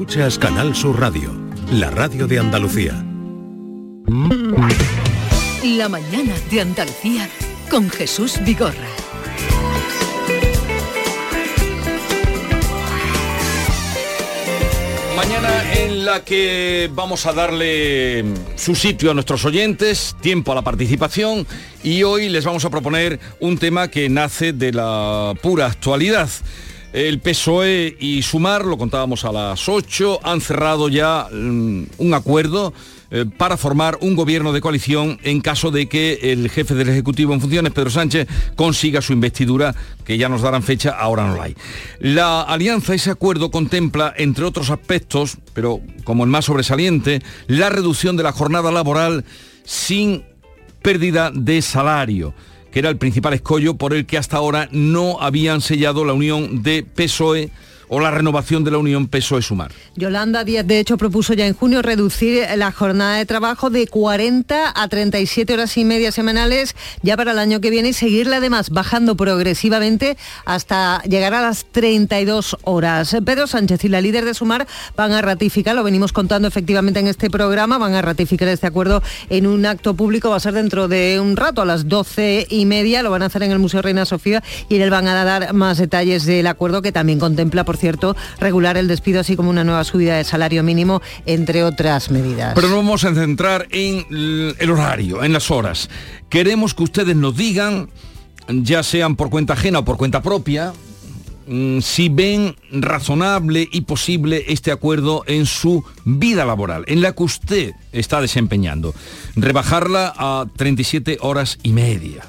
Escuchas Canal Sur Radio, la radio de Andalucía. La mañana de Andalucía con Jesús Vigorra. Mañana en la que vamos a darle su sitio a nuestros oyentes, tiempo a la participación y hoy les vamos a proponer un tema que nace de la pura actualidad. El PSOE y Sumar, lo contábamos a las 8, han cerrado ya mm, un acuerdo eh, para formar un gobierno de coalición en caso de que el jefe del Ejecutivo en funciones, Pedro Sánchez, consiga su investidura, que ya nos darán fecha, ahora no la hay. La alianza, ese acuerdo contempla, entre otros aspectos, pero como el más sobresaliente, la reducción de la jornada laboral sin pérdida de salario que era el principal escollo por el que hasta ahora no habían sellado la unión de PSOE o la renovación de la Unión PSOE-Sumar. Yolanda Díaz, de hecho, propuso ya en junio reducir la jornada de trabajo de 40 a 37 horas y media semanales ya para el año que viene y seguirla además bajando progresivamente hasta llegar a las 32 horas. Pedro Sánchez y la líder de Sumar van a ratificar, lo venimos contando efectivamente en este programa, van a ratificar este acuerdo en un acto público, va a ser dentro de un rato, a las 12 y media, lo van a hacer en el Museo Reina Sofía y en él van a dar más detalles del acuerdo que también contempla, por cierto, regular el despido, así como una nueva subida de salario mínimo, entre otras medidas. Pero nos vamos a centrar en el horario, en las horas. Queremos que ustedes nos digan, ya sean por cuenta ajena o por cuenta propia, mm, si ven razonable y posible este acuerdo en su vida laboral, en la que usted está desempeñando. Rebajarla a 37 horas y media.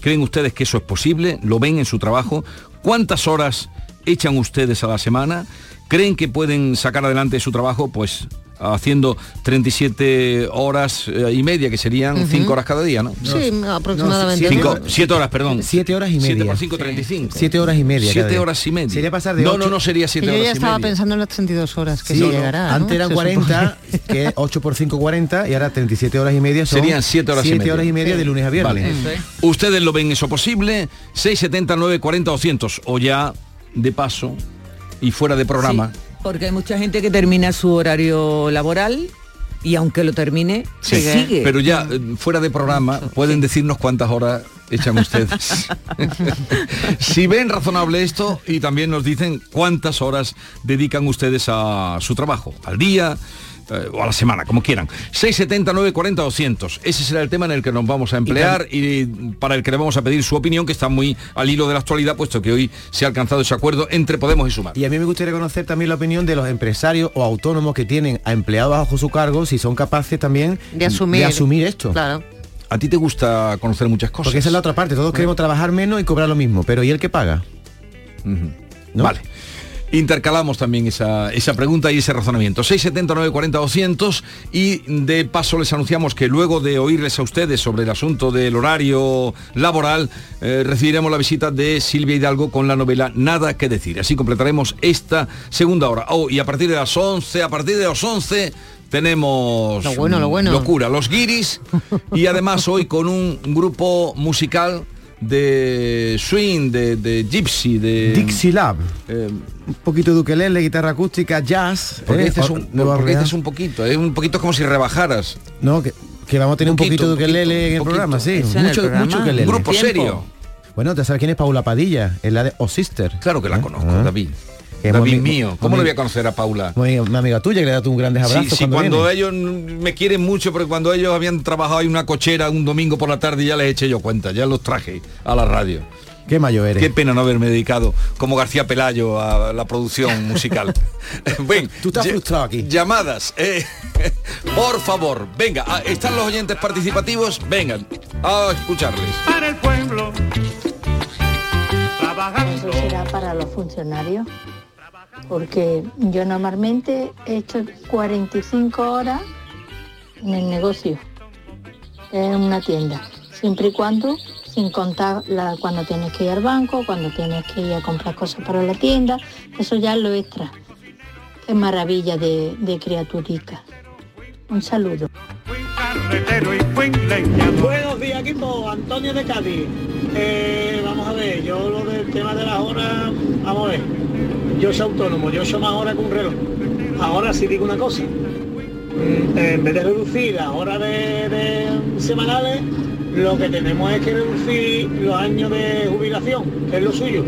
¿Creen ustedes que eso es posible? ¿Lo ven en su trabajo? ¿Cuántas horas echan ustedes a la semana? ¿Creen que pueden sacar adelante su trabajo? Pues haciendo 37 horas eh, y media, que serían 5 horas cada día, ¿no? Sí, aproximadamente. 7 horas, perdón. 7 horas y media. 7 por 5, 35. 7 horas y media. 7 horas y media. Sería pasar de No, 8... no, no sería 7 horas y Yo media. ya estaba pensando en las 32 horas, que Sí, sí, no, llegará. ¿no? Antes eran Se 40, que 8 por 5, 40, y ahora 37 horas y media son Serían siete horas y 7 media. horas y media de lunes a viernes. Vale. ¿Ustedes lo ven eso posible? 679 40 200 o ya de paso y fuera de programa. Sí, porque hay mucha gente que termina su horario laboral y aunque lo termine, Sí, sigue. Pero ya eh, fuera de programa pueden decirnos cuántas horas echan ustedes. si ven razonable esto y también nos dicen cuántas horas dedican ustedes a su trabajo, al día eh, o a la semana, como quieran. 679 40 200. Ese será el tema en el que nos vamos a emplear y, para el que le vamos a pedir su opinión, que está muy al hilo de la actualidad, puesto que hoy se ha alcanzado ese acuerdo entre Podemos y Sumar. Y a mí me gustaría conocer también la opinión de los empresarios o autónomos que tienen a empleados bajo su cargo, si son capaces también De asumir. de asumir esto. Claro. A ti te gusta conocer muchas cosas. Porque esa es la otra parte, todos queremos trabajar menos y cobrar lo mismo, pero ¿y el que paga? ¿No? Vale. Intercalamos también esa, esa pregunta y ese razonamiento. 679 40 200 y de paso les anunciamos que luego de oírles a ustedes sobre el asunto del horario laboral, eh, recibiremos la visita de Silvia Hidalgo con la novela Nada que decir. Así completaremos esta segunda hora. Oh, y a partir de las 11, a partir de las 11 tenemos Lo bueno, lo bueno. locura, los guiris y además hoy con un grupo musical de swing, de, de gypsy, de Dixie Lab. eh, Un poquito de ukelele, guitarra acústica, jazz. porque ¿eh? dices Or- un, porque dices un poquito, es un poquito como si rebajaras. No, que, que vamos a tener un Poquito, poquito, de poquito, ukelele en el poquito. programa, sí. El Mucho, programa. mucho Un ukelele. grupo Tiempo. serio. Bueno, ¿te sabes quién es Paula Padilla? Es la de O Sister. Claro que la ¿Eh? conozco, Ah. David. Que es David muy- mío, ¿cómo muy- no voy a conocer a Paula? Muy- Una amiga tuya que le da tú un grandes Sí, abrazos sí, cuando, ellos me quieren mucho, porque cuando ellos habían trabajado en una cochera un domingo por la tarde ya les eché yo cuenta, ya los traje a la radio. Qué mayo eres. Qué pena no haberme dedicado como García Pelayo a la producción musical. Ven, Tú estás frustrado aquí. Llamadas, eh, por favor, venga, ah, ¿están los oyentes participativos? Vengan, a escucharles. para el pueblo, trabajando. Eso será para los funcionarios, porque yo normalmente he hecho 45 horas en el negocio, en una tienda, siempre y cuando, sin contar cuando tienes que ir al banco, cuando tienes que ir a comprar cosas para la tienda, eso ya es lo extra. Qué maravilla de, de. Un saludo. Buenos días, equipo. Antonio de Cádiz. Eh, vamos a ver, yo lo del tema de las horas, vamos a ver. Yo soy autónomo, yo soy más horas que un reloj. Ahora sí digo una cosa, mm, en vez de reducir las horas de, semanales, lo que tenemos es que reducir los años de jubilación, que es lo suyo.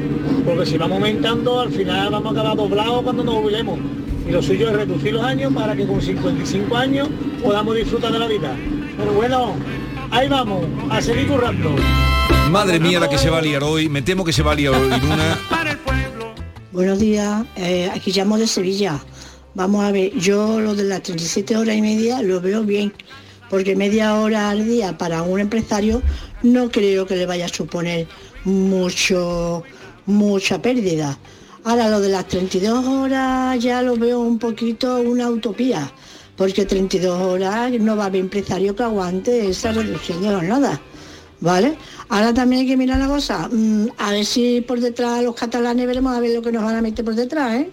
Porque si vamos aumentando, al final vamos a acabar doblados cuando nos jubilemos. Y lo suyo es reducir los años para que con 55 años podamos disfrutar de la vida. Pero bueno, ahí vamos, a seguir currando. Madre mía la que se va a liar hoy, me temo que se va a liar hoy. Buenos días, eh, aquí llamo de Sevilla. Vamos a ver, yo lo de las 37 horas y media lo veo bien, porque media hora al día para un empresario no creo que le vaya a suponer mucho, mucha pérdida. Ahora lo de las 32 horas ya lo veo un poquito una utopía, porque 32 horas no va a haber empresario que aguante esa reducción de jornada. ¿Vale? Ahora también hay que mirar la cosa, mm, a ver si por detrás los catalanes veremos a ver lo que nos van a meter por detrás, ¿eh?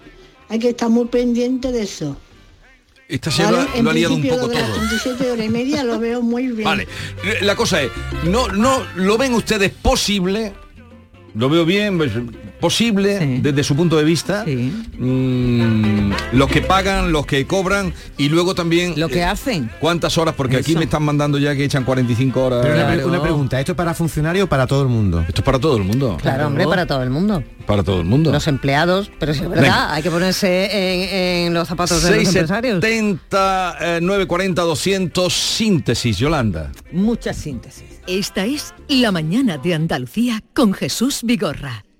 Hay que estar muy pendiente de eso. Esta se lo, ¿vale? lo ha liado un poco lo de las todo. 37 horas y media lo veo muy bien. Vale, la cosa es, no, no, ¿lo ven ustedes posible? Lo veo bien, posible desde su punto de vista. Mm, los que pagan, los que cobran y luego también... Lo que hacen. ¿Cuántas horas? Porque aquí me están mandando ya que echan 45 horas. Pero una, pre- una pregunta, ¿esto es para funcionarios o para todo el mundo? Esto es para todo el mundo. Claro, hombre, para todo el mundo. Para todo el mundo. Los empleados, pero sí es verdad, Venga. hay que ponerse en, en los zapatos de los empresarios. 670, eh, 940, 200, síntesis, Yolanda. Mucha síntesis. Esta es La mañana de Andalucía con Jesús Vigorra,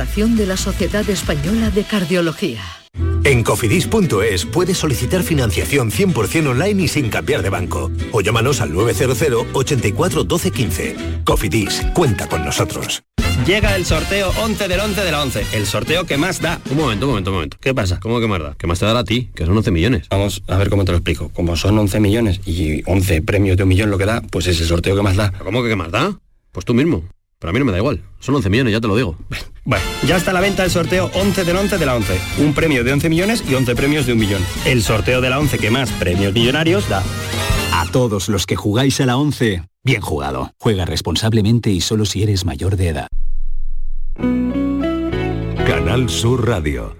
de la Sociedad Española de Cardiología. En cofidis.es puedes solicitar financiación 100% online y sin cambiar de banco. O llámanos al 900 84 12 15. Cofidis, cuenta con nosotros. Llega el sorteo 11 del 11 de la 11. El sorteo que más da. Un momento, un momento, un momento. ¿Qué pasa? ¿Cómo que más da? Que más te dará a ti, que son 11 millones. Vamos a ver cómo te lo explico. Como son 11 millones y 11 premios de un millón lo que da, pues es el sorteo que más da. ¿Cómo que qué más da? Pues tú mismo. Pero a mí no me da igual. Son 11 millones, ya te lo digo. Bueno, ya está a la venta el sorteo 11 del 11 de la 11. Un premio de 11 millones y 11 premios de un millón. El sorteo de la 11 que más premios millonarios da. A todos los que jugáis a la 11, bien jugado. Juega responsablemente y solo si eres mayor de edad. Canal Sur Radio.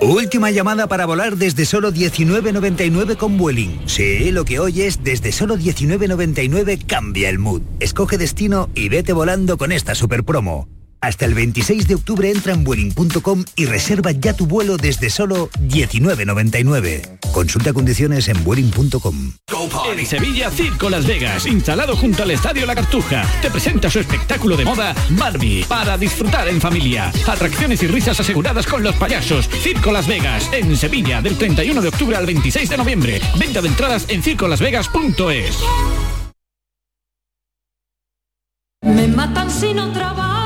Última llamada para volar desde solo 19.99 con Vueling. Sí, lo que oyes, desde solo 19.99 cambia el mood. Escoge destino y vete volando con esta super promo. Hasta el 26 de octubre entra en Vueling.com y reserva ya tu vuelo desde solo 19.99. Consulta condiciones en Vueling.com. En Sevilla, Circo Las Vegas, instalado junto al Estadio La Cartuja, te presenta su espectáculo de moda Barbie, para disfrutar en familia. Atracciones y risas aseguradas con los payasos. Circo Las Vegas, en Sevilla, del 31 de octubre al 26 de noviembre. Venta de entradas en circolasvegas.es. Me matan si no trabajo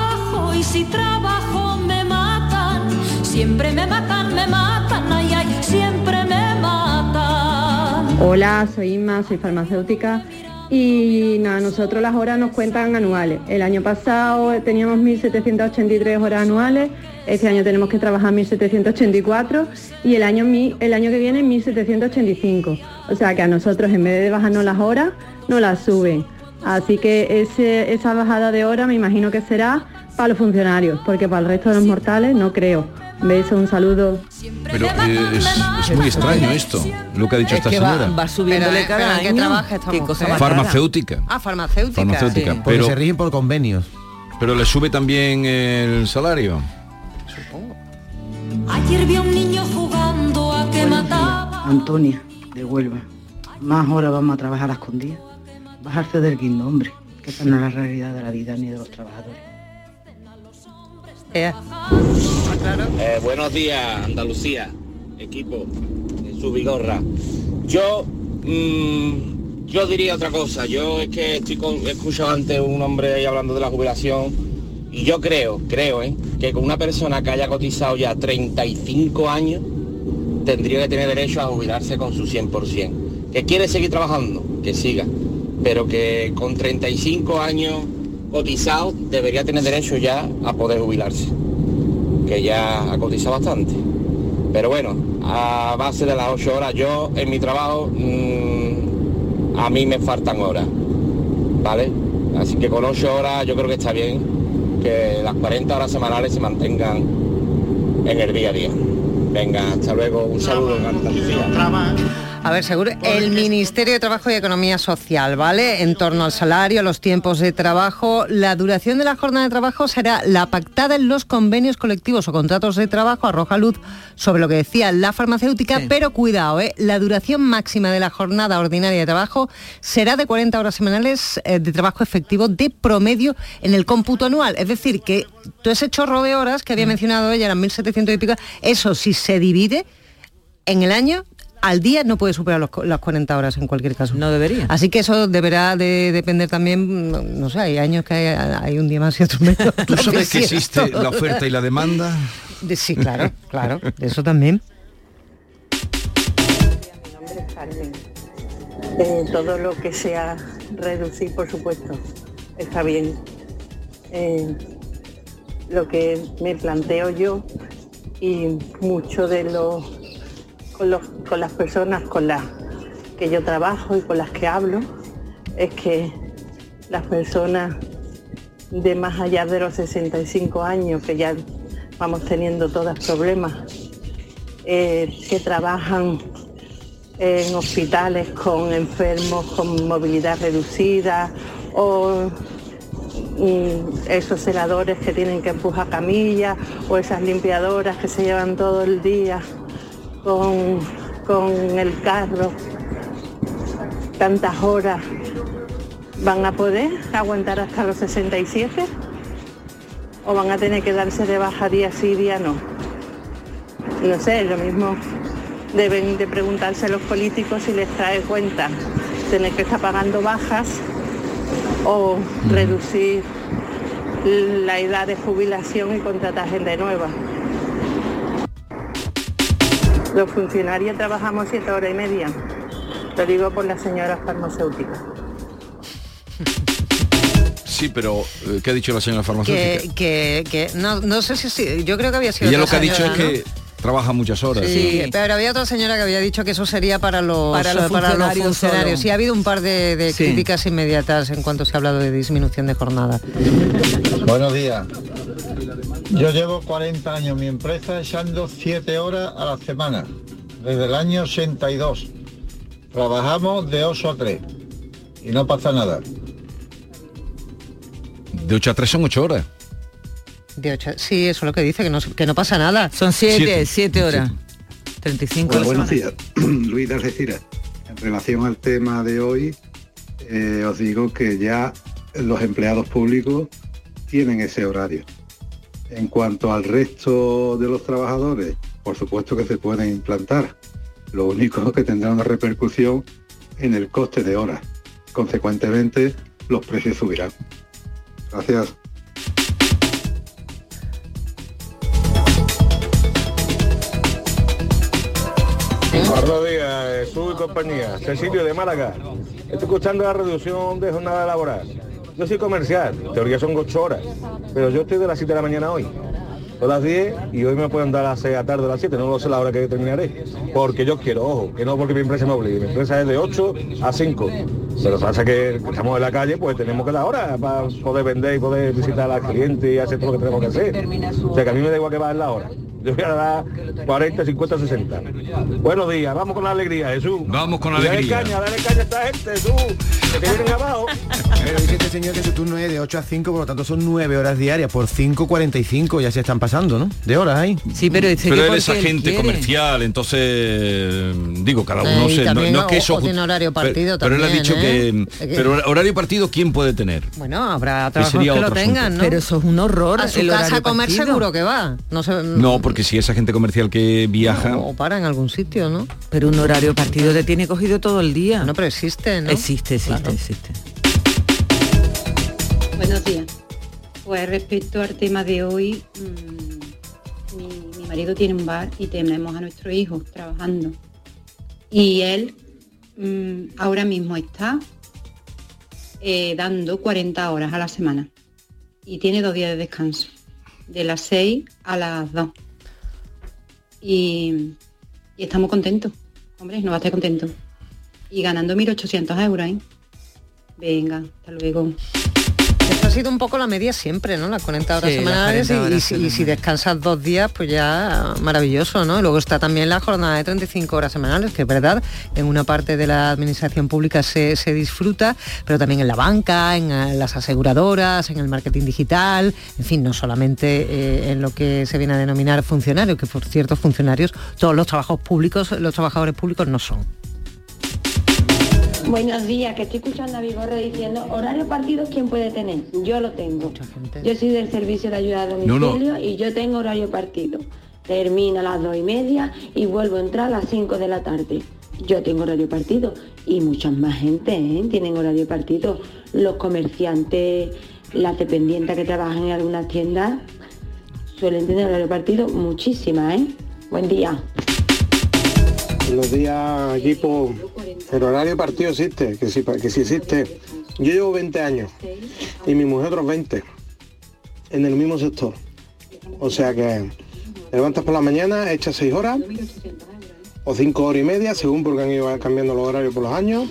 si trabajo me matan. Siempre me matan, me matan, ay, siempre me matan. Hola, soy Inma, soy farmacéutica y nada, nosotros las horas nos cuentan anuales. El año pasado teníamos 1.783 horas anuales, este año tenemos que trabajar 1.784 y el año, el año que viene 1.785. O sea que a nosotros en vez de bajarnos las horas, nos las suben. Así que ese- esa bajada de horas me imagino que será para los funcionarios, porque para el resto de los mortales no creo. Beso, un saludo. Pero eh, es, es muy extraño esto, lo que ha dicho Es esta que va, señora. va subiéndole Pero, cada pero ¿en qué año. trabaja esta cosa. Farmacéutica. Ah, farmacéutica. Farmacéutica, Sí. Porque pero, se rigen por convenios. pero le sube también el salario. Ayer vi a un niño jugando a que mataba. Antonia, de Huelva. Más horas vamos a trabajar a escondidas. Bajarse del guindo, hombre. Que esa no es la realidad de la vida ni de los trabajadores. Eh, buenos días, Andalucía, equipo, en su vigorra. Yo, mm, yo diría otra cosa. Yo es que estoy con, he escuchado antes un hombre ahí hablando de la jubilación y yo creo, creo, ¿eh? que con una persona que haya cotizado ya 35 años tendría que tener derecho a jubilarse con su 100%. Que quiere seguir trabajando, que siga, pero que con 35 años cotizado debería tener derecho ya a poder jubilarse que ya ha cotizado bastante. Pero bueno, a base de las 8 horas, yo en mi trabajo, mm, a mí me faltan horas, ¿vale? Así que con 8 horas yo creo que está bien que las 40 horas semanales se mantengan en el día a día. Venga, hasta luego, un saludo en Andalucía. A ver, seguro, el Ministerio de Trabajo y Economía Social, ¿vale? En torno al salario, los tiempos de trabajo, la duración de la jornada de trabajo será la pactada en los convenios colectivos o contratos de trabajo, arroja luz sobre lo que decía la farmacéutica, pero cuidado, ¿eh? la duración máxima de la jornada ordinaria de trabajo será de 40 horas semanales eh, de trabajo efectivo de promedio en el cómputo anual. Es decir, que todo ese chorro de horas que había mencionado ella, eran 1.700 y pico, eso si se divide en el año al día no puede superar los las 40 horas en cualquier caso. No debería. Así que eso deberá de depender también, no, sé, hay años que hay, hay un día más y otro menos. ¿Tú sabes que Sí, existe la oferta y la demanda? De- sí, claro, claro, de eso también. Eh, todo lo que sea reducir, por supuesto, está bien. Eh, lo que me planteo yo y mucho de los con, los- con las personas con las que yo trabajo y con las que hablo es que las personas de más allá de los 65 años que ya vamos teniendo todos problemas eh, que trabajan en hospitales con enfermos con movilidad reducida o mm, esos celadores que tienen que empujar camillas o esas limpiadoras que se llevan todo el día con, con el carro. Tantas horas van a poder aguantar hasta los 67 o van a tener que darse de baja día sí día no. No sé lo mismo deben de preguntarse a los políticos si les trae cuenta tener que estar pagando bajas o reducir la edad de jubilación y contratar gente nueva. Los funcionarios trabajamos siete horas y media. Lo digo por las señoras farmacéuticas. Sí, pero eh, ¿qué ha dicho la señora farmacéutica? Que, que, que no, no sé si sí, yo creo que había sido Ella lo que ha dicho es que trabaja muchas horas. Sí, pero había otra señora que había dicho que eso sería para los, Para los eh, funcionarios. Sí, ha habido un par de, de Sí. críticas inmediatas en cuanto se ha hablado de disminución de jornada. Buenos días. Yo llevo 40 años en mi empresa echando 7 horas a la semana, desde el año 82. Trabajamos de 8 a 3 y no pasa nada. De 8 a 3 son 8 horas. De ocho- sí, eso es lo que dice, que no, que no pasa nada. Son siete, Siete. siete horas. 35 Hola, buenos días. Luis de Algeciras. En relación al tema de hoy, eh, os digo que ya los empleados públicos tienen ese horario. En cuanto al resto de los trabajadores, por supuesto que se pueden implantar. Lo único que tendrá una repercusión en el coste de horas. Consecuentemente, los precios subirán. Gracias. Buenos días, compañía. De Málaga. Estoy escuchando la reducción de jornada laboral. Yo soy comercial, en teoría son 8 horas, pero yo estoy de las 7 de la mañana hoy. A las 10 y hoy me pueden dar a las 6 de tarde a las 7, no lo sé la hora que terminaré. Porque yo quiero, ojo, que no porque mi empresa me obligue. Mi empresa es de 8 a 5. Pero pasa que estamos en la calle, pues tenemos que dar hora para poder vender y poder visitar a los clientes y hacer todo lo que tenemos que hacer. O sea que a mí me da igual que va en la hora. Yo voy a dar 40, 50, 60. Buenos días, vamos con la alegría, Jesús. Vamos con Dale alegría. caña, dale caña a esta gente, Jesús. Que vienen abajo. Pero dice este señor que su turno es de 8 a 5, por lo tanto son 9 horas diarias, por 5.45 ya se están pasando, ¿no? De horas ahí. Sí, pero dice Pero él es agente comercial, entonces digo, cada Eh, uno y se, no, es que eso tiene horario pero- partido pero, él ha dicho ¿eh? que Es que- pero horario partido quién puede tener. Bueno, habrá trabajos que, sería lo otro tengan, asunto. ¿no? Pero eso es un horror. A su el casa a comer partido. seguro que va. No sé, No, porque si es agente comercial que viaja, o para en algún sitio, ¿no? Pero un horario partido te tiene cogido todo el día. No, pero existe, ¿no? Existe, existe, Claro. existe. Buenos días. Pues respecto al tema de hoy, mm, mi, mi marido tiene un bar y tenemos a nuestro hijo trabajando. Y él mm, ahora mismo está eh, dando 40 horas a la semana y tiene dos días de descanso, de las 6 a las 2. Y, estamos contentos, hombre, no va a estar contento. Y ganando 1.800 euros, ¿eh? Venga, hasta luego. Sido un poco la media siempre, ¿no? Las 40 horas Sí, semanales y- 40 y, horas si- y si descansas dos días, pues ya maravilloso, ¿no? Y luego está también la jornada de 35 horas semanales, que es verdad, en una parte de la administración pública se, se disfruta, pero también en la banca, en eh, las aseguradoras, en el marketing digital, en fin, no solamente eh, en lo que se viene a denominar funcionario, que por cierto, funcionarios, todos los trabajos públicos, los trabajadores públicos no son. Buenos días, que estoy escuchando a Vigorra diciendo horario partido quién puede tener. Yo lo tengo. Yo soy del servicio de ayuda a No, domicilio no. y yo tengo horario partido. Termino a las dos y media y vuelvo a entrar a las 5 de la tarde. Yo tengo horario partido y muchas más gente ¿eh? tienen horario partido. Los comerciantes, las dependientes que trabajan en algunas tiendas suelen tener horario partido muchísimas, ¿eh? Buen día. Buenos días, equipo. El horario partido existe, que sí, que sí existe. Yo llevo 20 años y mi mujer otros 20 en el mismo sector. O sea que levantas por la mañana, echas 6 horas o 5 horas y media, según porque han ido cambiando los horarios por los años.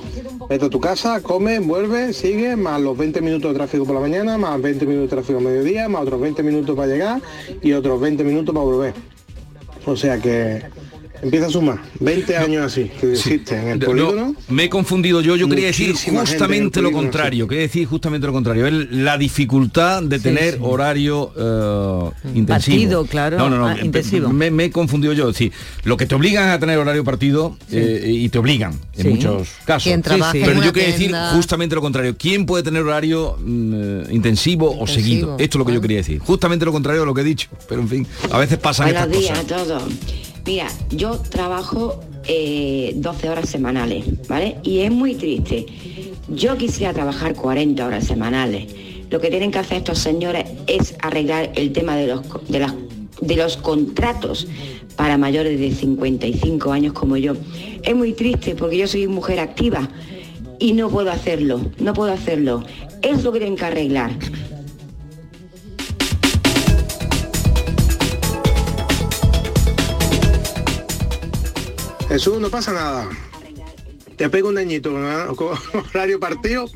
Vete a tu casa, comes, vuelves, sigues, más los 20 minutos de tráfico por la mañana, más 20 minutos de tráfico a mediodía, más otros 20 minutos para llegar y otros 20 minutos para volver. O sea que empieza a sumar 20 años así que existe en el No, polígono. me he confundido yo, yo quería decir justamente lo contrario, quería decir justamente lo contrario, es la dificultad de Sí, tener sí. horario eh, intensivo. Partido, claro. No, no, no, Ah, me- intensivo. Me, me he confundido yo, es decir, lo que te obligan a tener horario partido eh, y te obligan en Sí. muchos casos. Quien trabaja en Pero yo quería decir justamente lo contrario, ¿quién puede tener horario mm, eh, intensivo, o seguido? Esto es lo que yo quería decir, justamente lo contrario de lo que he dicho, pero en fin, a veces pasan Buenos estas días cosas. a todos. Mira, yo trabajo eh, 12 horas semanales, ¿vale? Y es muy triste. Yo quisiera trabajar 40 horas semanales. Lo que tienen que hacer estos señores es arreglar el tema de los, de las, de los contratos para mayores de 55 años como yo. Es muy triste porque yo soy mujer activa y no puedo hacerlo, no puedo hacerlo. Es lo que tienen que arreglar. Jesús, no pasa nada. Te pego un dañito con, horario partido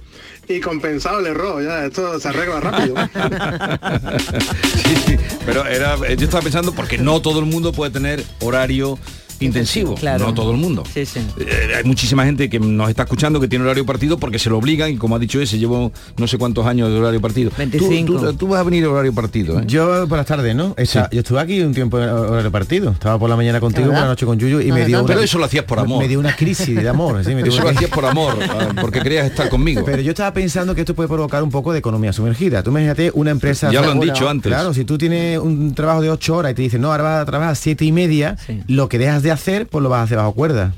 y compensado el error. Ya, esto se arregla rápido. Pero era, eh, yo estaba pensando porque no todo el mundo puede tener horario intensivo, Claro. no todo el mundo. Sí, sí. Eh, hay muchísima gente que nos está escuchando que tiene horario partido porque se lo obligan y como ha dicho ese, llevo no sé cuántos años de horario partido. Tú- 25. Tú, tú vas a venir a horario partido, ¿eh? Yo por las tardes, ¿no? Esa- Yo estuve aquí un tiempo en horario partido. Estaba por la mañana contigo, por la noche con Yuyu y No, me de dio una, Pero eso lo hacías por amor. Me dio una crisis de amor. sí, me dio Eso una lo hacías por amor, ah, porque querías estar conmigo. Pero yo estaba pensando que esto puede provocar un poco de economía sumergida. Tú imagínate una empresa... Ya lo han dicho antes. Claro, si tú tienes un trabajo de ocho horas y te dicen, no, ahora vas a trabajar a siete y media, lo que dejas de hacer, pues lo vas a hacer bajo cuerda.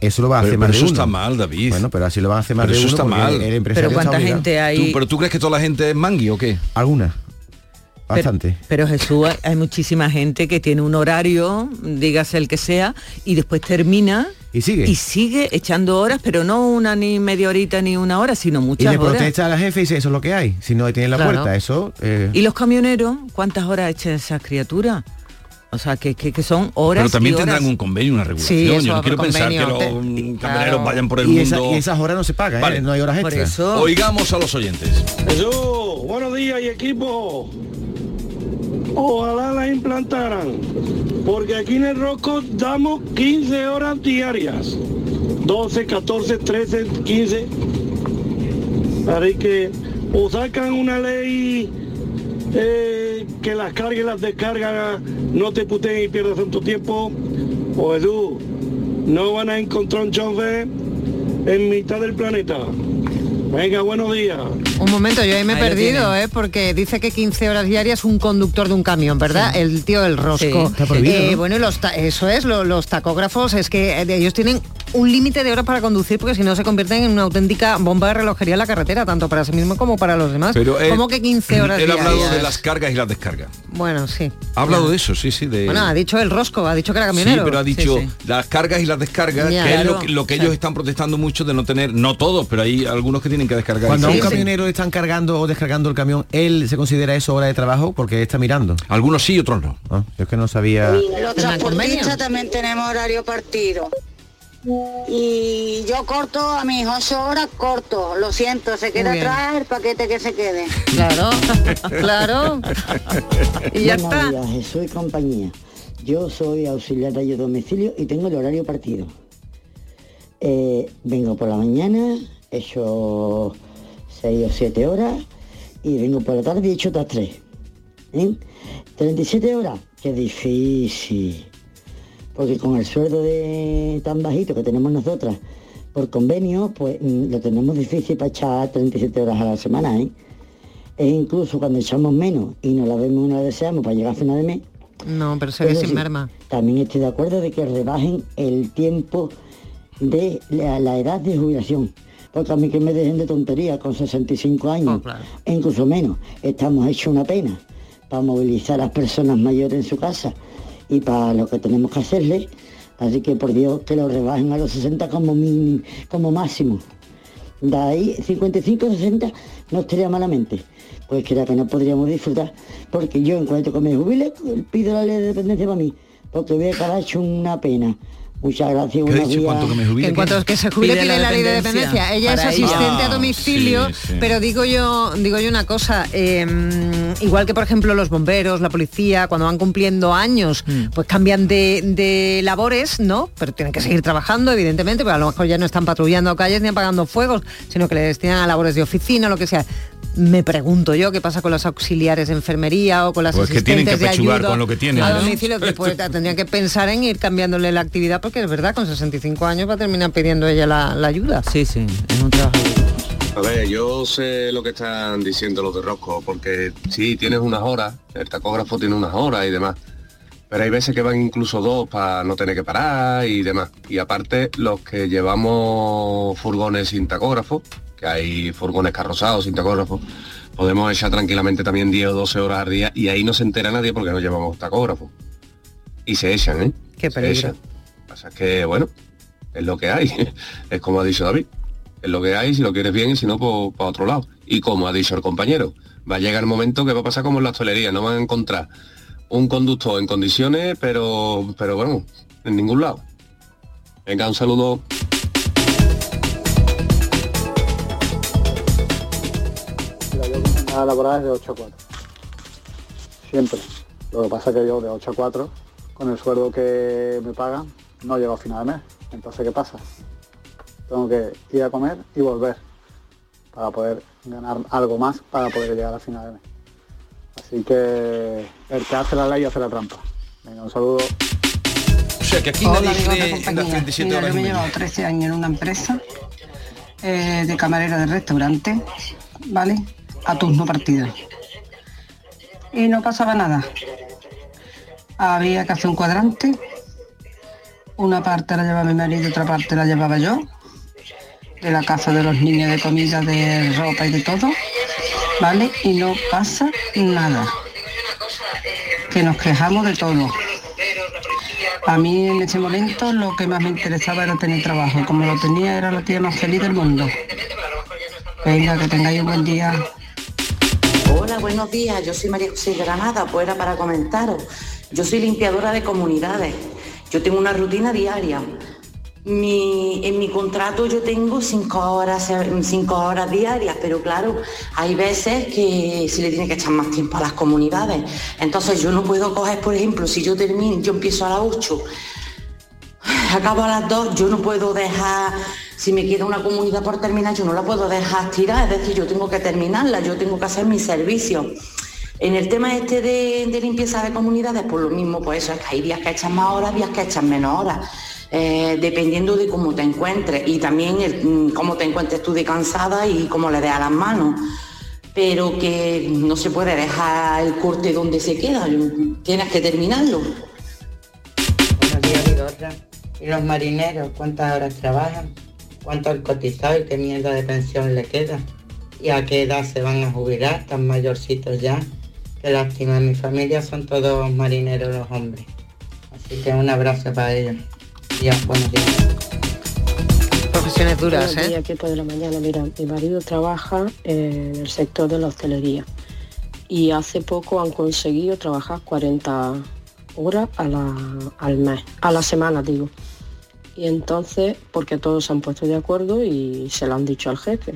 Eso lo va a Pero- hacer más pero de eso uno. está mal, David. Bueno, pero así lo van a hacer más Pero de eso uno está mal. el empresario está obligado. ¿Tú- ¿Pero tú crees que toda la gente es mangui o qué? Alguna. bastante. Pero Jesús, hay- hay muchísima gente que tiene un horario, dígase el que sea, y después termina y sigue y sigue echando horas, pero no una ni media horita ni una hora, sino y muchas le horas. protesta a la jefe y dice, eso es lo que hay. Si no tiene la Claro. puerta, eso... eh, ¿Y los camioneros cuántas horas echan esas criaturas? O sea, que, que, que son horas Pero también y horas. tendrán un convenio, una regulación. Sí, eso, Yo no quiero pensar que los mm, Te- camioneros claro. vayan por el y, mundo. esa- y esas horas no se pagan, ¿eh? Vale. no hay horas extras. eso. Oigamos a los oyentes. Jesús, buenos días y equipo. Ojalá la implantaran, porque aquí en el Rosco damos 15 horas diarias. 12, 14, 13, 15. Así que o sacan una ley eh, que las cargas y las descargas no te puteen y pierdas tanto tiempo, o Jesús, no van a encontrar un chofer en mitad del planeta. Venga, buenos días. Un momento, yo ahí me he Ahí perdido. ¿eh? porque dice que 15 horas diarias un conductor de un camión, ¿verdad? El tío del rosco. Sí. Está prohibido, Eh, ¿no? Bueno, y los ta- eso es, lo- los tacógrafos, es que eh, ellos tienen un límite de horas para conducir porque si no se convierten en una auténtica bomba de relojería en la carretera, tanto para sí mismo como para los demás. Pero él- ¿Cómo que 15 horas Él ha hablado de las cargas y las descargas. Bueno, sí. Ha hablado de eso, sí, sí. De... Bueno, ha dicho el rosco, ha dicho que era camionero. Sí, pero ha dicho Sí, las cargas y las descargas, Ya. que es lo que, lo que ellos están protestando mucho de no tener, no todos, pero hay algunos que tienen que descargar. Cuando a un camionero están cargando o descargando el camión, él se considera eso hora de trabajo porque está mirando. Algunos sí, otros no. Ah, yo es que no sabía. Los ¿Tendrán transportistas también tenemos horario partido. Y yo corto a mis ocho horas, corto. Lo siento, se queda atrás el paquete que se quede. Claro, claro. Y ya Buenos está. días, Jesús y compañía. Yo soy auxiliar de ayuda domicilio y tengo el horario partido. Eh, vengo por la mañana, he hecho seis o siete horas y vengo por la tarde y he hecho otras tres. ¿Eh? 37 horas, qué difícil. Porque con el sueldo de tan bajito que tenemos nosotras por convenio, pues mm, lo tenemos difícil para echar 37 horas a la semana, ¿eh? E incluso cuando echamos menos y no la vemos y no la deseamos para llegar a final de mes, No, pero se ve eso sin merma. También estoy de acuerdo de que rebajen el tiempo de la, la edad de jubilación. Porque a mí que me dejen de tontería con 65 años, Oh, claro. e incluso menos, estamos hechos una pena para movilizar a las personas mayores en su casa y para lo que tenemos que hacerles. Así que por Dios que lo rebajen a los 60 como, mini- como máximo. De ahí 55 60 no estaría malamente. Pues que era que no podríamos disfrutar. Porque yo en cuanto que me jubile pido la ley de dependencia para mí. Porque voy a acabar hecho una pena. Muchas gracias. ¿Qué ha buenos dicho? días. ¿Cuánto que me Que jubile? en cuanto que se jubile Pide la ley de dependencia. Ella es ella. asistente a domicilio, sí, sí. pero digo yo, digo yo una cosa, eh, igual que por ejemplo los bomberos, la policía, cuando van cumpliendo años, Mm. pues cambian de, de labores, ¿no? Pero tienen que seguir trabajando, evidentemente, pero a lo mejor ya no están patrullando calles ni apagando fuegos, sino que le destinan a labores de oficina, lo que sea. Me pregunto yo qué pasa con los auxiliares de enfermería o con las Pues que asistentes tienen que de ayuda con lo que tienen, a que pues, tendrían que pensar en ir cambiándole la actividad porque es verdad, con 65 años va a terminar pidiendo ella la, la ayuda. Sí, sí, es un trabajo. A ver, yo sé lo que están diciendo los de Rosco, porque sí, tienes unas horas, el tacógrafo tiene unas horas y demás, pero hay veces que van incluso dos para no tener que parar y demás. Y aparte, los que llevamos furgones sin tacógrafo, que hay furgones carrozados sin tacógrafo, podemos echar tranquilamente también 10 o 12 horas al día y ahí no se entera nadie porque no llevamos tacógrafo. Y se echan, ¿eh? Qué Se peligro. echan. Pasa es que, bueno, es lo que hay. es como ha dicho David. Lo que hay, si lo quieres bien y si no, pues para otro lado. Y como ha dicho el compañero, va a llegar el momento que va a pasar como en la hostelería, no van a encontrar un conductor en condiciones, pero, pero bueno, en ningún lado. Venga, un saludo. jornada laboral de 8 a 4. Siempre. Lo que pasa es que yo de 8 a 4, con el sueldo que me pagan, no llego a final de mes. Entonces, ¿qué pasa? Tengo que ir a comer y volver para poder ganar algo más para poder llegar a final de mes. Así que el que hace la ley hace la trampa. Venga, un saludo. O sea que aquí Hola, nadie amigos de cree en las compañía. 37 Mira, horas yo me he llevado 13 años en una empresa eh, de camarera de restaurante, ¿vale? A turno partido. Y no pasaba nada. Había que hacer un cuadrante. Una parte la llevaba mi marido, otra parte la llevaba yo. De la casa de los niños, de comida, de ropa y de todo. ¿Vale? Y no pasa nada. que nos quejamos de todo. A mí en ese momento lo que más me interesaba era tener trabajo. Como lo tenía era la tía más feliz del mundo. Venga, que tengáis un buen día. Hola, buenos días. Yo soy María José Granada, pues era para comentaros. Yo soy limpiadora de comunidades. Yo tengo una rutina diaria. Mi- en mi contrato yo tengo cinco horas, cinco horas diarias, pero claro, hay veces que se le tiene que echar más tiempo a las comunidades. Entonces yo no puedo coger, por ejemplo, si yo termino, yo empiezo a las 8, acabo a las 2, yo no puedo dejar, si me queda una comunidad por terminar, yo no la puedo dejar tirar, es decir, yo tengo que terminarla, yo tengo que hacer mi servicio. En el tema este de, limpieza de comunidades, pues lo mismo, pues eso, es que hay días que echan más horas, días que echan menos horas, eh, dependiendo de cómo te encuentres y también el, mm, cómo te encuentres tú de cansada y cómo le des a las manos. Pero que no se puede dejar el corte donde se queda, tienes que terminarlo. Buenos días, Vigorra. ¿Y los marineros cuántas horas trabajan? ¿Cuánto han cotizado y qué mierda de pensión le queda? ¿Y a qué edad se van a jubilar tan mayorcitos ya? Qué lástima, mi familia son todos marineros los hombres. Así que un abrazo para ellos. Días, buenos días. Profesiones duras, Buenos ¿eh? días, equipo de la mañana. Mira, mi marido trabaja en el sector de la hostelería y hace poco han conseguido trabajar 40 horas a la- al mes, a la semana digo. Y entonces, porque todos se han puesto de acuerdo y se lo han dicho al jefe.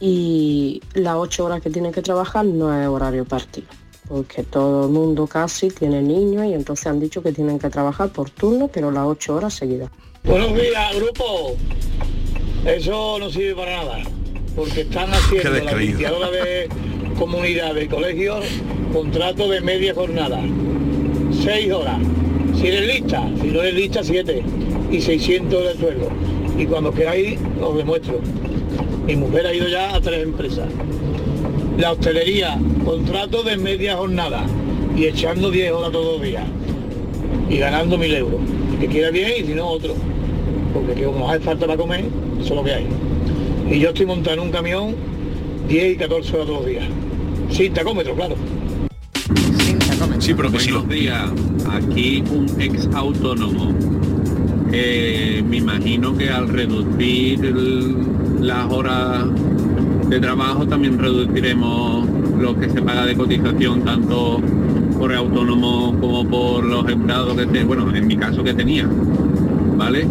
Y las 8 horas que tienen que trabajar no es horario partido, porque todo el mundo casi tiene niños y entonces han dicho que tienen que trabajar por turno, pero las 8 horas seguidas. Buenos días, grupo. Eso no sirve para nada, porque están haciendo la limpiadora de comunidad de colegios contrato de media jornada. Seis horas. Si eres lista, si no eres lista, siete. Y 600 de sueldo. Y cuando queráis, os demuestro. Mi mujer ha ido ya a tres empresas. La hostelería, contrato de media jornada. Y echando 10 horas todos los días. Y ganando mil euros. El que quiera bien y si no otro porque que como hace falta para comer, eso es lo que hay. Y yo estoy montando un camión 10 y 14 horas todos los días. Sin tacómetro, claro. Sí, pero que sí Buenos días, aquí un ex autónomo. Eh, me imagino que al reducir el- las horas de trabajo también reduciremos lo que se paga de cotización tanto por el autónomo como por los empleados que te, bueno, en mi caso que tenía, ¿vale?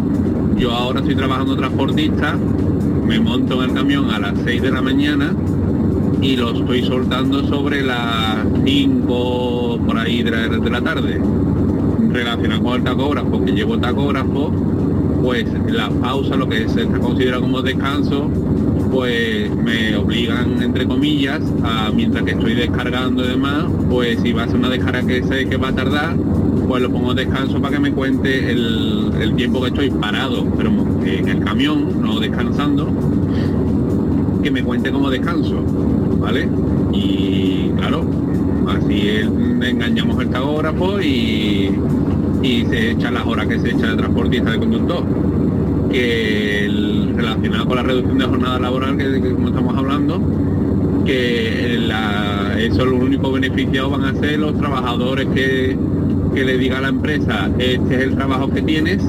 Yo ahora estoy trabajando transportista, me monto en el camión a las 6 de la mañana y lo estoy soltando sobre las 5 por ahí de la, de la tarde. Relacionado con el tacógrafo, que llevo tacógrafo, pues la pausa, lo que se considera como descanso, pues me obligan, entre comillas, a mientras que estoy descargando y demás, pues si va a ser una descarga que sé que va a tardar, pues lo pongo descanso para que me cuente el, el tiempo que estoy parado, pero en el camión, no descansando, que me cuente como descanso, ¿vale? Y claro, así engañamos el tagógrafo y, y se echan las horas que se echa de transportista de conductor. Que relacionado con la reducción de jornada laboral que, estamos hablando, que la- eso lo único beneficiados van a ser los trabajadores que, que le diga a la empresa este es el trabajo que tienes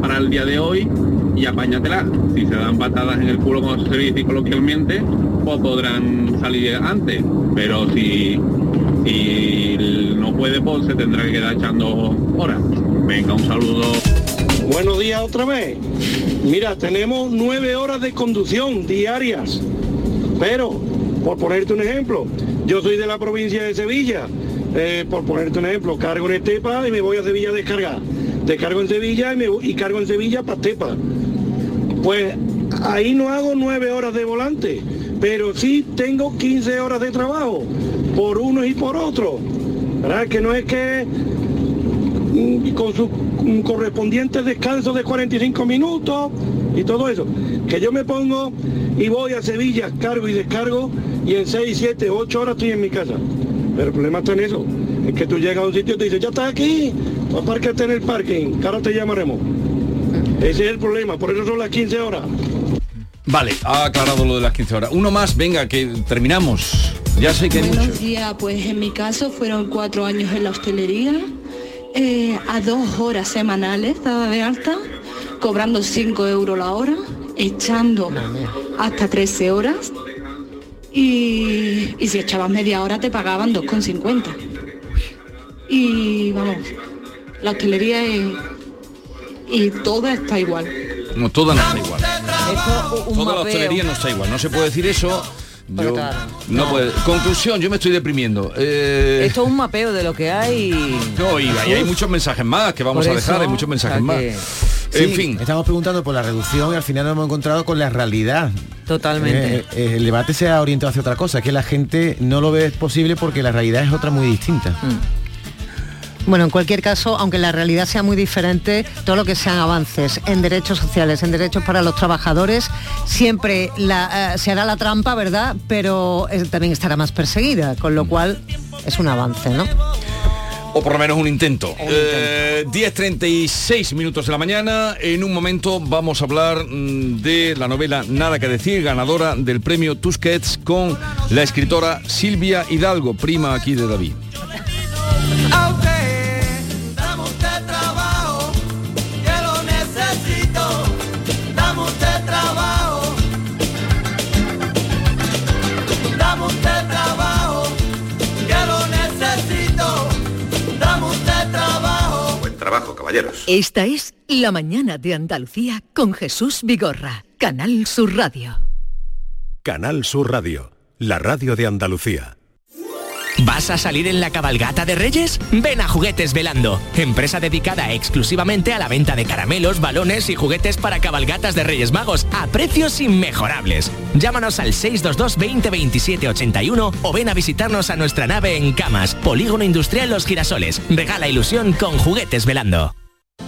para el día de hoy y apáñatela. Si se dan patadas en el culo como se dice coloquialmente, pues podrán salir antes. Pero si, si no puede, pues se tendrá que quedar echando horas. Venga, un saludo. Buenos días otra vez. Mira, tenemos nueve horas de conducción diarias. Pero, por ponerte un ejemplo, yo soy de la provincia de Sevilla. Eh, por ponerte un ejemplo, cargo en Estepa y me voy a Sevilla a descargar. Descargo en Sevilla y, me, y cargo en Sevilla para Estepa. Pues ahí no hago nueve horas de volante, pero sí tengo 15 horas de trabajo, por unos y por otros. ¿Verdad? Que no es que mm, con su correspondiente descanso de 45 minutos y todo eso. Que yo me pongo y voy a Sevilla, cargo y descargo y en 6, 7, 8 horas estoy en mi casa. Pero el problema está en eso. Es que tú llegas a un sitio y te dices, ya estás aquí, apárcate en el parking, que ahora te llamaremos. Ese es el problema, por eso son las 15 horas. Vale, ha aclarado lo de las 15 horas. Uno más, venga, que terminamos. Ya sé que Buenos días, pues en mi caso fueron cuatro años en la hostelería, eh, a dos horas semanales estaba de alta, cobrando 5 euros la hora, echando hasta 13 horas y, y si echabas media hora te pagaban 2,50. Y vamos, la hostelería y, y toda está igual. No, toda no está igual. Esto, un Toda la hostelería no está igual. No se puede decir eso. Pero Yo- claro, no, no. puede. Conclusión, yo me estoy deprimiendo. Eh, Esto es un mapeo de lo que hay. no, y hay muchos mensajes más que vamos Por a dejar, eso, hay muchos mensajes más. que- En Sí, fin. Estamos preguntando por la reducción y al final nos hemos encontrado con la realidad. Totalmente. Eh, eh, el debate se ha orientado hacia otra cosa, que la gente no lo ve posible porque la realidad es otra muy distinta. Bueno, en cualquier caso, aunque la realidad sea muy diferente, todo lo que sean avances en derechos sociales, en derechos para los trabajadores, siempre la, eh, se hará la trampa, ¿verdad? Pero eh, también estará más perseguida, con lo cual es un avance, ¿no? O por lo menos un intento. Eh, 10.36 minutos de la mañana. En un momento vamos a hablar mm, de la novela Nada que decir, ganadora del premio Tusquets con la escritora Silvia Hidalgo, prima aquí de David. Caballeros. Esta es La Mañana de Andalucía con Jesús Vigorra, Canal Sur Radio. Canal Sur Radio, la radio de Andalucía. ¿Vas a salir en la cabalgata de Reyes? Ven a Juguetes Velando, empresa dedicada exclusivamente a la venta de caramelos, balones y juguetes para cabalgatas de Reyes Magos a precios inmejorables. Llámanos al 622 20 27 81 o ven a visitarnos a nuestra nave en Camas, Polígono Industrial Los Girasoles. Regala ilusión con Juguetes Velando.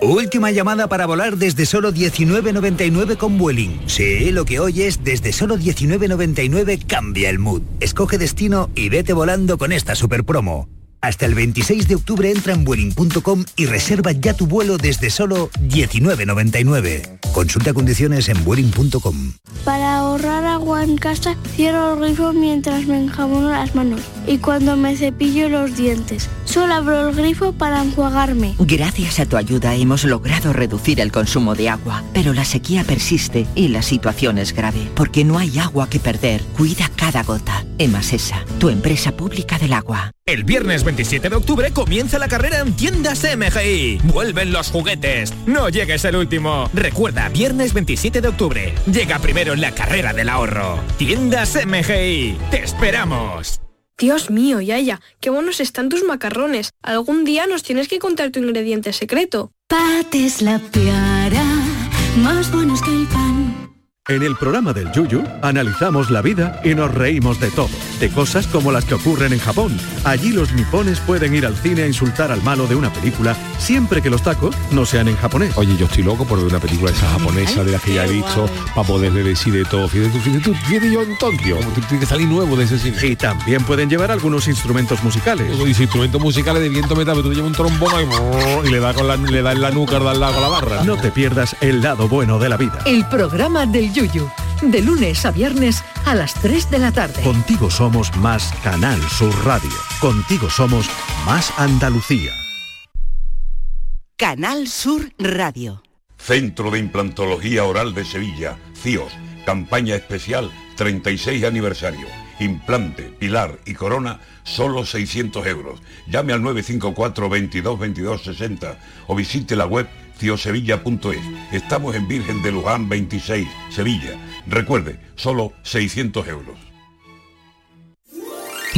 Última llamada para volar desde solo 19.99 con Vueling. Sí, lo que oyes, desde solo 19.99 cambia el mood. Escoge destino y vete volando con esta super promo. Hasta el 26 de octubre entra en Vueling.com y reserva ya tu vuelo desde solo 19.99. Consulta condiciones en Vueling.com. Para ahorrar agua en casa, cierro el grifo mientras me enjabono las manos y cuando me cepillo los dientes. Solo abro el grifo para enjuagarme. Gracias a tu ayuda hemos logrado reducir el consumo de agua, pero la sequía persiste y la situación es grave, porque no hay agua que perder. Cuida cada gota. Emasesa, tu empresa pública del agua. El viernes 27 de octubre comienza la carrera en tiendas MGI. Vuelven los juguetes. No llegues el último. Recuerda, viernes 27 de octubre. Llega primero en la carrera del ahorro. Tiendas MGI. Te esperamos. Dios mío, Yaya, qué buenos están tus macarrones. Algún día nos tienes que contar tu ingrediente secreto. Pates la piara, más buenos que el pan. En el programa del Yuyu analizamos la vida y nos reímos de todo, de cosas como las que ocurren en Japón. Allí los nipones pueden ir al cine a insultar al malo de una película siempre que los tacos no sean en japonés. Oye, yo estoy loco por ver una película esa japonesa de las que ya he visto para poder decir de todo. Fíjate tú, fíjate tú, fíjate yo en Tokio, tiene que salir nuevo de ese cine. Y también pueden llevar algunos instrumentos musicales. Y instrumentos musicales de viento metal, pero tú llevas un trombón ahí, y le da con la, le da en la nuca, da al lado con la barra. No te pierdas el lado bueno de la vida. El programa del Yuyu, de lunes a viernes a las 3 de la tarde. Contigo somos más Canal Sur Radio. Contigo somos más Andalucía. Canal Sur Radio. Centro de Implantología Oral de Sevilla, CIOS, campaña especial 36 aniversario. Implante, pilar y corona, solo 600 euros. Llame al 954 22 22 60 o visite la web ciosevilla.es. Estamos en Virgen de Luján 26, Sevilla. Recuerde, solo 600 euros.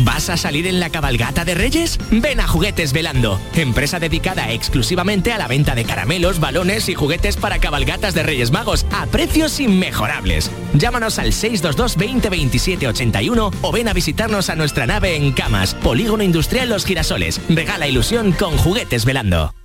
¿Vas a salir en la cabalgata de Reyes? Ven a Juguetes Velando, empresa dedicada exclusivamente a la venta de caramelos, balones y juguetes para cabalgatas de Reyes Magos a precios inmejorables. Llámanos al 622 20 27 81 o ven a visitarnos a nuestra nave en Camas, Polígono Industrial Los Girasoles. Regala ilusión con Juguetes Velando.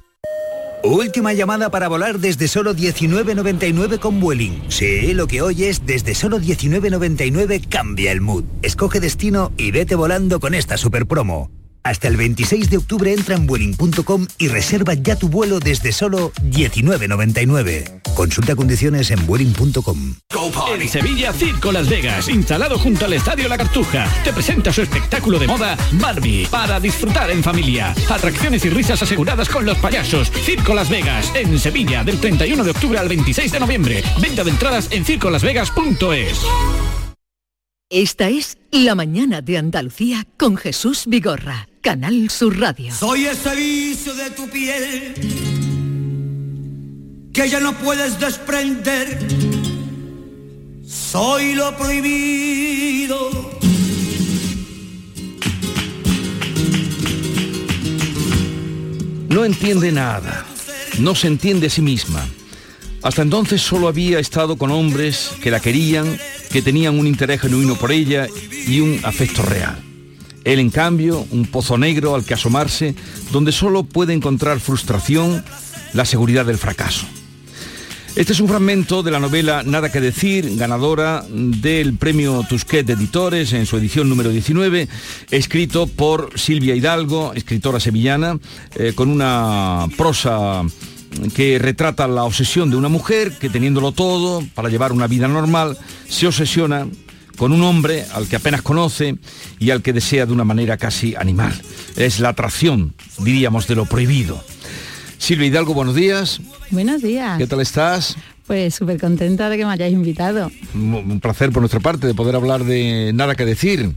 Última llamada para volar desde solo 19.99 con Vueling. Sí, lo que oyes desde solo 19.99 cambia el mood. Escoge destino y vete volando con esta super promo. Hasta el 26 de octubre entra en Vueling.com y reserva ya tu vuelo desde solo 19.99. Consulta condiciones en Vueling.com. En Sevilla, Circo Las Vegas, instalado junto al Estadio La Cartuja, te presenta su espectáculo de moda Barbie, para disfrutar en familia. Atracciones y risas aseguradas con los payasos. Circo Las Vegas, en Sevilla, del 31 de octubre al 26 de noviembre. Venta de entradas en circolasvegas.es. Esta es La Mañana de Andalucía con Jesús Vigorra, Canal Sur Radio. Soy ese vicio de tu piel que ya no puedes desprender. Soy lo prohibido. No entiende nada, no se entiende a sí misma. Hasta entonces solo había estado con hombres que la querían, que tenían un interés genuino por ella y un afecto real. Él, en cambio, un pozo negro al que asomarse, donde solo puede encontrar frustración, la seguridad del fracaso. Este es un fragmento de la novela Nada que decir, ganadora del premio Tusquet de Editores en su edición número 19, escrito por Silvia Hidalgo, escritora sevillana, eh, con una prosa que retrata la obsesión de una mujer que teniéndolo todo para llevar una vida normal, se obsesiona con un hombre al que apenas conoce y al que desea de una manera casi animal. Es la atracción, diríamos, de lo prohibido. Silvia Hidalgo, buenos días. Buenos días. ¿Qué tal estás? Pues súper contenta de que me hayáis invitado. Un placer por nuestra parte de poder hablar de nada que decir.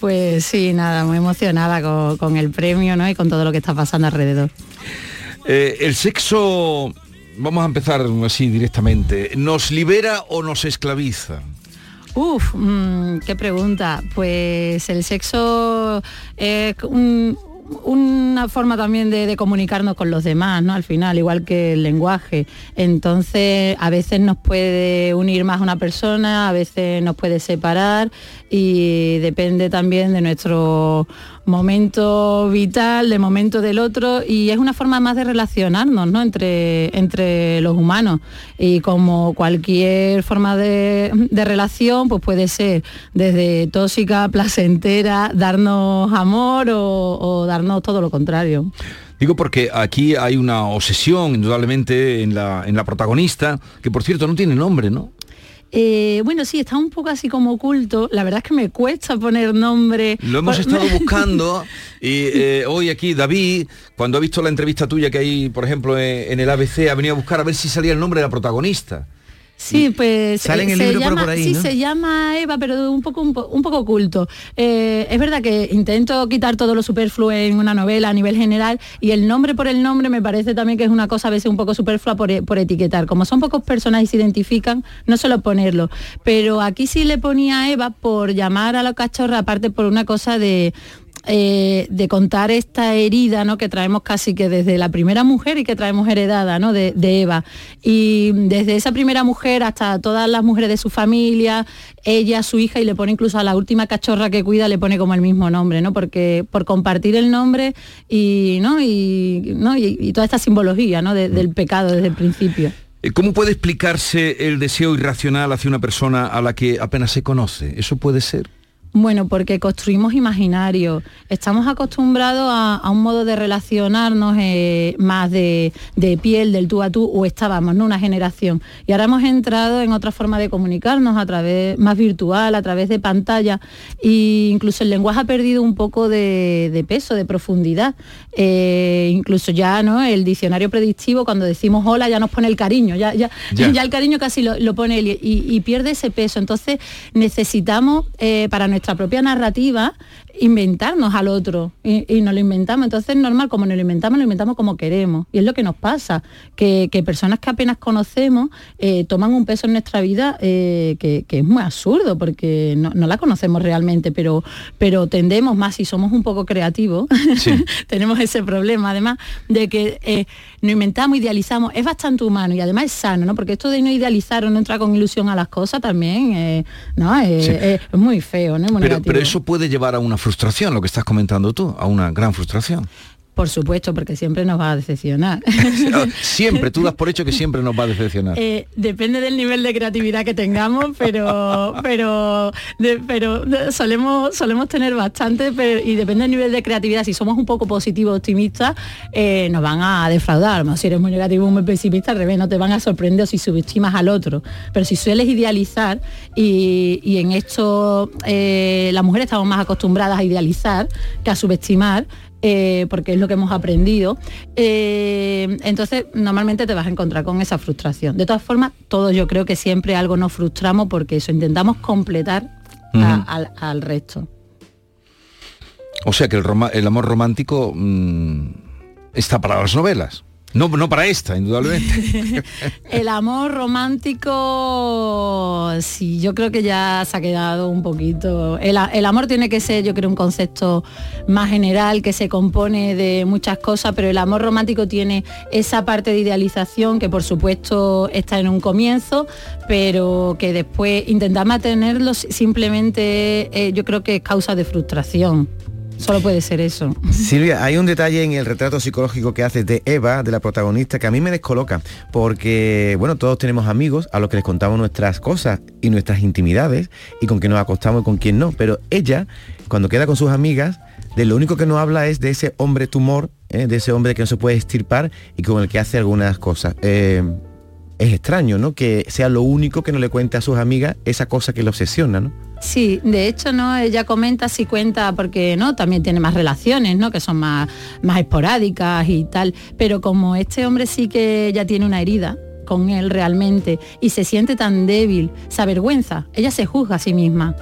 Pues sí, nada, muy emocionada con, con el premio ¿no? y con todo lo que está pasando alrededor. Eh, el sexo, vamos a empezar así directamente, ¿nos libera o nos esclaviza? Uf, mm, qué pregunta. Pues el sexo es un- una forma también de, comunicarnos con los demás, ¿no? Al final, igual que el lenguaje. Entonces, a veces nos puede unir más una persona, a veces nos puede separar y depende también de nuestro momento vital, del momento del otro y es una forma más de relacionarnos ¿no? entre, entre los humanos y como cualquier forma de, de relación pues puede ser desde tóxica, placentera, darnos amor o, o darnos todo lo contrario. Digo porque aquí hay una obsesión, indudablemente, en la, en la protagonista, que por cierto no tiene nombre, ¿no? Eh, bueno, sí, está un poco así como oculto. La verdad es que me cuesta poner nombre. Lo hemos Por- estado buscando y eh, hoy aquí David, cuando ha visto la entrevista tuya que hay, por ejemplo, en, en el ABC, ha venido a buscar a ver si salía el nombre de la protagonista. Sí, pues Sale en eh, el se libro llama, por ahí, sí, ¿no? se llama Eva, pero un poco un, po- un poco oculto. Eh, es verdad que intento quitar todo lo superfluo en una novela a nivel general y el nombre por el nombre me parece también que es una cosa a veces un poco superflua por, e- por etiquetar. Como son pocos personajes y se identifican, no suelo ponerlo. Pero aquí sí le ponía Eva por llamar a la cachorra, aparte por una cosa de eh, de contar esta herida ¿no? que traemos casi que desde la primera mujer y que traemos heredada ¿no? de, de Eva. Y desde esa primera mujer hasta todas las mujeres de su familia, ella, su hija, y le pone incluso a la última cachorra que cuida, le pone como el mismo nombre, ¿no? porque por compartir el nombre y, ¿no? y, ¿no? y, y toda esta simbología ¿no? de- del pecado desde el principio. Eh, ¿Cómo puede explicarse el deseo irracional hacia una persona a la que apenas se conoce? ¿Eso puede ser? Bueno, porque construimos imaginario. Estamos acostumbrados a, a un modo de relacionarnos eh, más de, de piel, del tú a tú, o estábamos, ¿no? Una generación. Y ahora hemos entrado en otra forma de comunicarnos, a través más virtual, a través de pantalla. E incluso el lenguaje ha perdido un poco de, de peso, de profundidad. Eh, incluso ya, ¿no? El diccionario predictivo, cuando decimos hola, ya nos pone el cariño, ya, ya, Ya. ya el cariño casi lo, lo pone él y, y pierde ese peso. Entonces necesitamos eh, para nuestra propia narrativa inventarnos al otro y, y nos lo inventamos. Entonces normal, como nos lo inventamos, lo inventamos como queremos. Y es lo que nos pasa, que, que personas que apenas conocemos eh, toman un peso en nuestra vida eh, que, que es muy absurdo porque no, no la conocemos realmente, pero, pero tendemos más, si somos un poco creativos, tenemos ese problema además de que eh, nos inventamos, idealizamos, es bastante humano y además es sano, ¿no? Porque esto de no idealizar o no entrar con ilusión a las cosas también, eh, ¿no? Sí. es muy feo, ¿no? Es muy Pero, pero eso puede llevar a una frustración, lo que estás comentando tú, a una gran frustración. Por supuesto, porque siempre nos va a decepcionar. siempre, tú das por hecho que siempre nos va a decepcionar. Eh, depende del nivel de creatividad que tengamos, pero pero pero solemos solemos tener bastante y depende del nivel de creatividad. Si somos un poco positivos, optimistas, eh, nos van a defraudar. Si eres muy negativo, muy pesimista, al revés, no te van a sorprender si subestimas al otro. Pero si sueles idealizar y, en esto eh, las mujeres estamos más acostumbradas a idealizar que a subestimar, eh, porque es lo que hemos aprendido. Eh, entonces, normalmente te vas a encontrar con esa frustración. De todas formas, todos yo creo que siempre algo nos frustramos porque eso, intentamos completar al, resto. O sea que el, amor romántico mm, está para las novelas. No, no para esta, indudablemente. el amor romántico, sí, yo creo que ya se ha quedado un poquito. El, amor tiene que ser, yo creo, un concepto más general que se compone de muchas cosas, pero el amor romántico tiene esa parte de idealización que por supuesto está en un comienzo, pero que después intentar mantenerlo simplemente eh, yo creo que es causa de frustración. Solo puede ser eso. Silvia, hay un detalle en el retrato psicológico que haces de Eva, de la protagonista, que a mí me descoloca, porque, bueno, todos tenemos amigos a los que les contamos nuestras cosas y nuestras intimidades, y con quién nos acostamos y con quién no, pero ella, cuando queda con sus amigas, de lo único que nos habla es de ese hombre tumor, ¿eh? de ese hombre que no se puede estirpar y con el que hace algunas cosas. Eh, es extraño, ¿no? Que sea lo único que no le cuente a sus amigas esa cosa que le obsesiona, ¿no? Sí, de hecho, ¿no? Ella comenta si cuenta porque no, también tiene más relaciones, ¿no? Que son más, más esporádicas y tal. Pero como este hombre sí que ya tiene una herida con él realmente y se siente tan débil, se avergüenza, ella se juzga a sí misma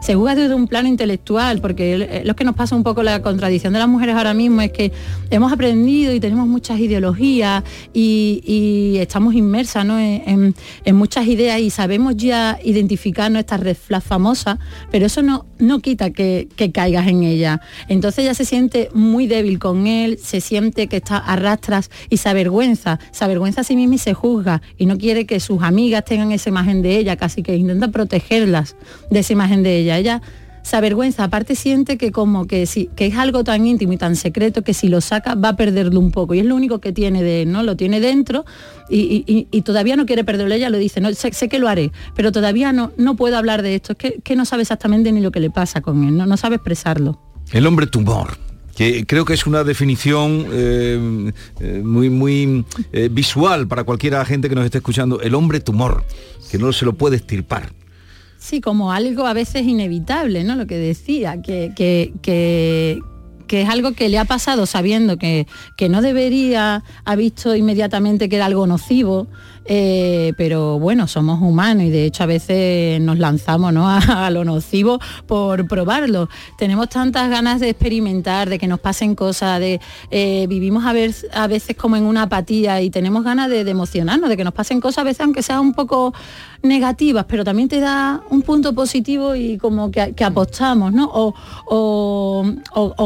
se juzga desde un plano intelectual, porque eh, lo que nos pasa un poco la contradicción de las mujeres ahora mismo es que hemos aprendido y tenemos muchas ideologías y, estamos inmersas en, muchas ideas y sabemos ya identificar nuestras red famosas, pero eso no, no quita que, caigas en ella. Entonces ella se siente muy débil con él, se siente que está arrastras y se avergüenza, se avergüenza a sí misma y se juzga y no quiere que sus amigas tengan esa imagen de ella, casi que intenta protegerlas de esa imagen de ella ella. Se avergüenza, aparte siente que como que, sí, que es algo tan íntimo y tan secreto que si lo saca va a perderlo un poco. Y es lo único que tiene de ¿no? Lo tiene dentro y, todavía no quiere perderlo. Ella lo dice, no, sé, que lo haré, pero todavía no, no puedo hablar de esto. Es que, no sabe exactamente ni lo que le pasa con él, no, no sabe expresarlo. El hombre tumor que creo que es una definición eh, eh, muy, muy eh, visual para cualquier gente que nos esté escuchando, el hombre tumor, que no se lo puede estirpar. Sí, como algo a veces inevitable, ¿no? Lo que decía, que, que, que, es algo que le ha pasado sabiendo que, que no debería, ha visto inmediatamente que era algo nocivo, eh, pero bueno, somos humanos y de hecho a veces nos lanzamos a, lo nocivo por probarlo. Tenemos tantas ganas de experimentar, de que nos pasen cosas, de eh, vivimos a, veces como en una apatía y tenemos ganas de, emocionarnos, de que nos pasen cosas a veces aunque sean un poco negativas, pero también te da un punto positivo y como que, apostamos, ¿no? O,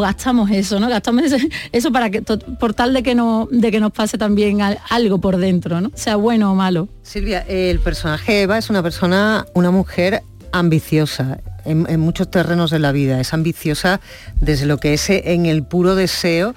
gastamos eso, ¿no? Gastamos eso para que por tal de que no de que nos pase también algo por dentro, ¿no? Sea bueno malo. Silvia, el personaje Eva es una persona, una mujer ambiciosa en, muchos terrenos de la vida. Es ambiciosa desde lo que es en el puro deseo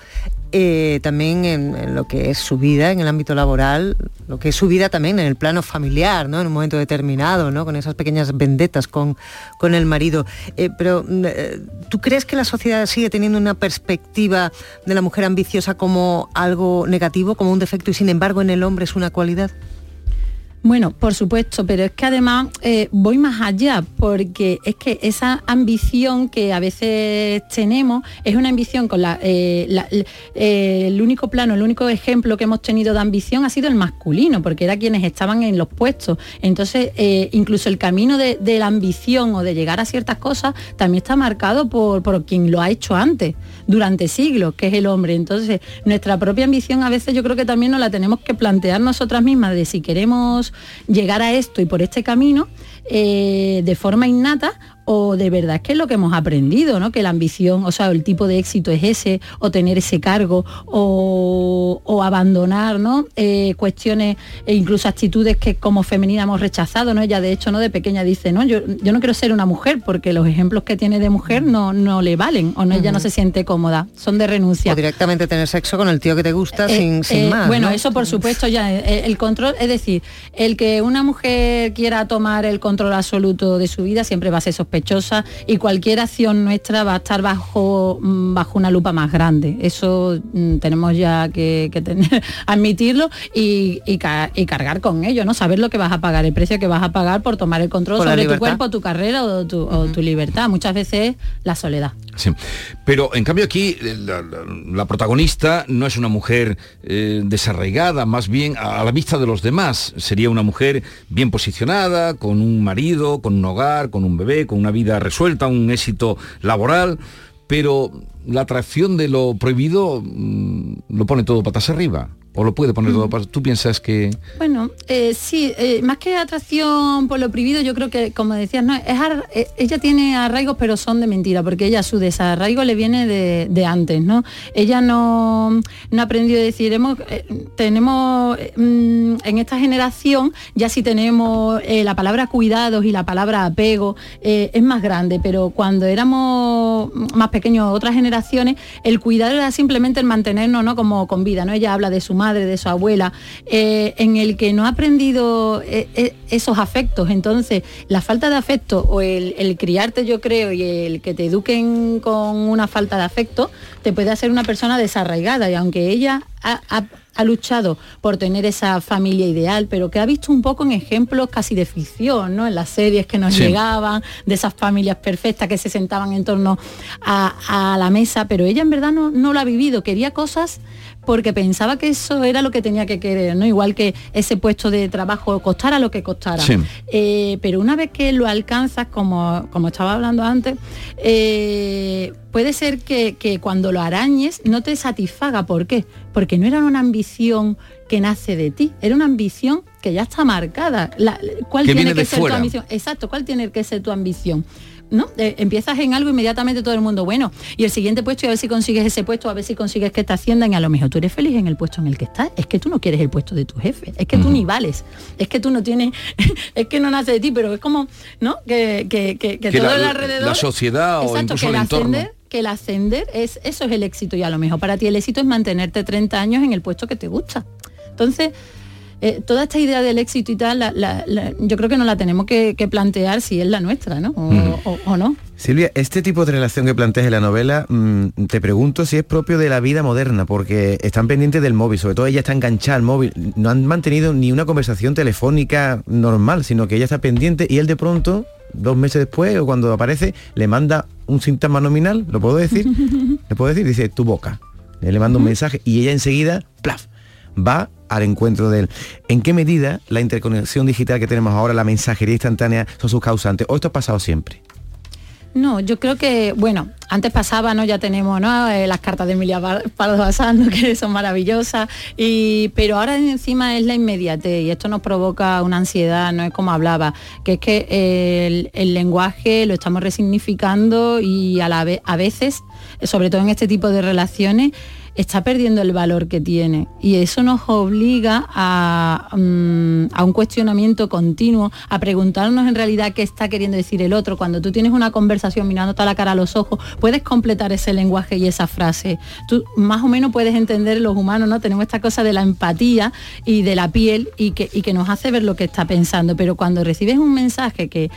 eh, también en, lo que es su vida en el ámbito laboral, lo que es su vida también en el plano familiar, ¿no? En un momento determinado, ¿no? Con esas pequeñas vendetas con, con el marido. Eh, pero, eh, ¿tú crees que la sociedad sigue teniendo una perspectiva de la mujer ambiciosa como algo negativo, como un defecto, y sin embargo en el hombre es una cualidad? Bueno, por supuesto, pero es que además eh, voy más allá, porque es que esa ambición que a veces tenemos es una ambición con la, eh, eh, el único plano, el único ejemplo que hemos tenido de ambición ha sido el masculino, porque era quienes estaban en los puestos. Entonces, incluso el camino de, la ambición o de llegar a ciertas cosas también está marcado por, por quien lo ha hecho antes, durante siglos, que es el hombre. Entonces, nuestra propia ambición a veces yo creo que también nos la tenemos que plantear nosotras mismas de si queremos llegar a esto y por este camino eh, de forma innata o de verdad es que es lo que hemos aprendido, ¿no? Que la ambición, o sea, el tipo de éxito es ese, o tener ese cargo, o, abandonar, ¿no? Eh, cuestiones e incluso actitudes que como femenina hemos rechazado, ¿no? Ella de hecho, ¿no? De pequeña dice, no, yo, yo no quiero ser una mujer porque los ejemplos que tiene de mujer no, no le valen, o no, ella no se siente cómoda, son de renuncia. O directamente tener sexo con el tío que te gusta eh, sin, eh, más. Bueno, eso por supuesto ya, el control, es decir, el que una mujer quiera tomar el control absoluto de su vida siempre va a ser sospechosa y cualquier acción nuestra va a estar bajo, mm, bajo una lupa más grande. Eso mm, tenemos ya que, tener, admitirlo y, cargar con ello, ¿no? Saber lo que vas a pagar, el precio que vas a pagar por tomar el control sobre tu cuerpo, tu carrera o tu, libertad. Muchas veces la soledad. Sí. Pero en cambio aquí eh, la, protagonista no es una mujer eh, desarraigada, más bien a la vista de los demás. Sería una mujer bien posicionada, con un marido, con un hogar, con un bebé, con una vida resuelta, un éxito laboral, pero la atracción de lo prohibido mm, lo pone todo patas arriba o lo puede poner todo ¿Tú piensas que...? Bueno, eh, sí, eh, más que atracción por lo prohibido, yo creo que, como decías, no, es eh, ella tiene arraigos, pero son de mentira, porque ella su desarraigo le viene de, antes, ¿no? Ella no, no aprendió a decir, hemos, tenemos, mm, en esta generación, ya si tenemos la palabra cuidados y la palabra apego, es más grande, pero cuando éramos más pequeños, otras generaciones, el cuidado era simplemente el mantenernos, ¿no? Como con vida, ¿no? Ella habla de su madre, madre, de su abuela, eh, en el que no ha aprendido eh, eh, esos afectos. Entonces, la falta de afecto o el, criarte, yo creo, y el que te eduquen con una falta de afecto, te puede hacer una persona desarraigada. Y aunque ella ha, luchado por tener esa familia ideal, pero que ha visto un poco en ejemplos casi de ficción, ¿no? En las series que nos llegaban, de esas familias perfectas que se sentaban en torno a, la mesa, pero ella en verdad no, no lo ha vivido, quería cosas porque pensaba que eso era lo que tenía que querer, ¿no? Igual que ese puesto de trabajo costara lo que costara. Eh, pero una vez que lo alcanzas, como, como estaba hablando antes, eh, puede ser que, cuando lo arañes no te satisfaga. ¿Por qué? Porque no era una ambición que nace de ti, era una ambición que ya está marcada. ¿Cuál tiene que ser tu ambición? Exacto, ¿cuál tiene que ser tu ambición? ¿no? Eh, empiezas en algo inmediatamente todo el mundo, bueno, y el siguiente puesto y a ver si consigues ese puesto, a ver si consigues que te asciendan y a lo mejor tú eres feliz en el puesto en el que estás. Es que tú no quieres el puesto de tu jefe, es que tú ni vales, es que tú no tienes, es que no nace de ti, pero es como, ¿no? Que, todo el alrededor. La sociedad o incluso el, entorno. Que el ascender es, eso es el éxito y a lo mejor para ti el éxito es mantenerte 30 años en el puesto que te gusta. Entonces, eh, toda esta idea del éxito y tal, yo creo que no la tenemos que, plantear si es la nuestra, ¿no? O, no. Silvia, este tipo de relación que planteas en la novela, mm, te pregunto si es propio de la vida moderna, porque están pendientes del móvil, sobre todo ella está enganchada al móvil, no han mantenido ni una conversación telefónica normal, sino que ella está pendiente y él de pronto, dos meses después o cuando aparece, le manda un síntoma nominal, ¿lo puedo decir? ¿Le puedo decir? Dice, tu boca. Le manda un mensaje y ella enseguida, plaf, va al encuentro de él. ¿En qué medida la interconexión digital que tenemos ahora, la mensajería instantánea, son sus causantes? ¿O esto ha pasado siempre? No, yo creo que, bueno, antes pasaba, ¿no? Ya tenemos ¿no? Eh, las cartas de Emilia Pardo Basando, que son maravillosas, y, pero ahora encima es la inmediatez y esto nos provoca una ansiedad, no es como hablaba, que es que el, lenguaje lo estamos resignificando y a, la a veces, sobre todo en este tipo de relaciones, está perdiendo el valor que tiene. Y eso nos obliga mm, a, un cuestionamiento continuo, a preguntarnos en realidad qué está queriendo decir el otro. Cuando tú tienes una conversación mirándote a la cara a los ojos, puedes completar ese lenguaje y esa frase. Tú más o menos puedes entender los humanos, ¿no? Tenemos esta cosa de la empatía y de la piel y que, y que nos hace ver lo que está pensando. Pero cuando recibes un mensaje que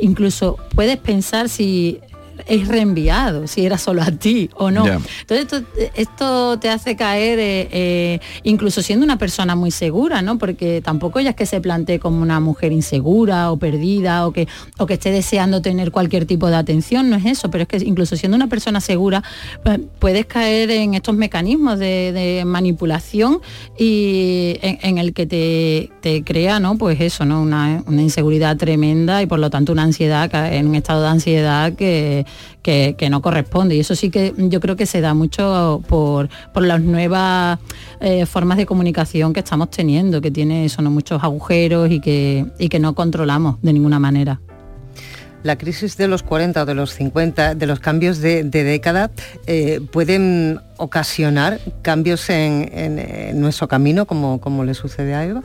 incluso puedes pensar si es reenviado, si era solo a ti o no. Entonces esto, te hace caer, eh, eh, incluso siendo una persona muy segura, ¿no? Porque tampoco ella es que se plantee como una mujer insegura o perdida o que, o que esté deseando tener cualquier tipo de atención, no es eso, pero es que incluso siendo una persona segura, pues, puedes caer en estos mecanismos de, manipulación y en, el que te, crea, ¿no? Pues eso, ¿no? Una, una inseguridad tremenda y por lo tanto una ansiedad, en un estado de ansiedad que que, no corresponde. Y eso sí que yo creo que se da mucho por, las nuevas eh, formas de comunicación que estamos teniendo, que tiene son muchos agujeros y que, y que no controlamos de ninguna manera. la crisis de los 40 o de los 50, de los cambios de, década, eh, pueden ocasionar cambios en, nuestro camino, como, como le sucede a Eva?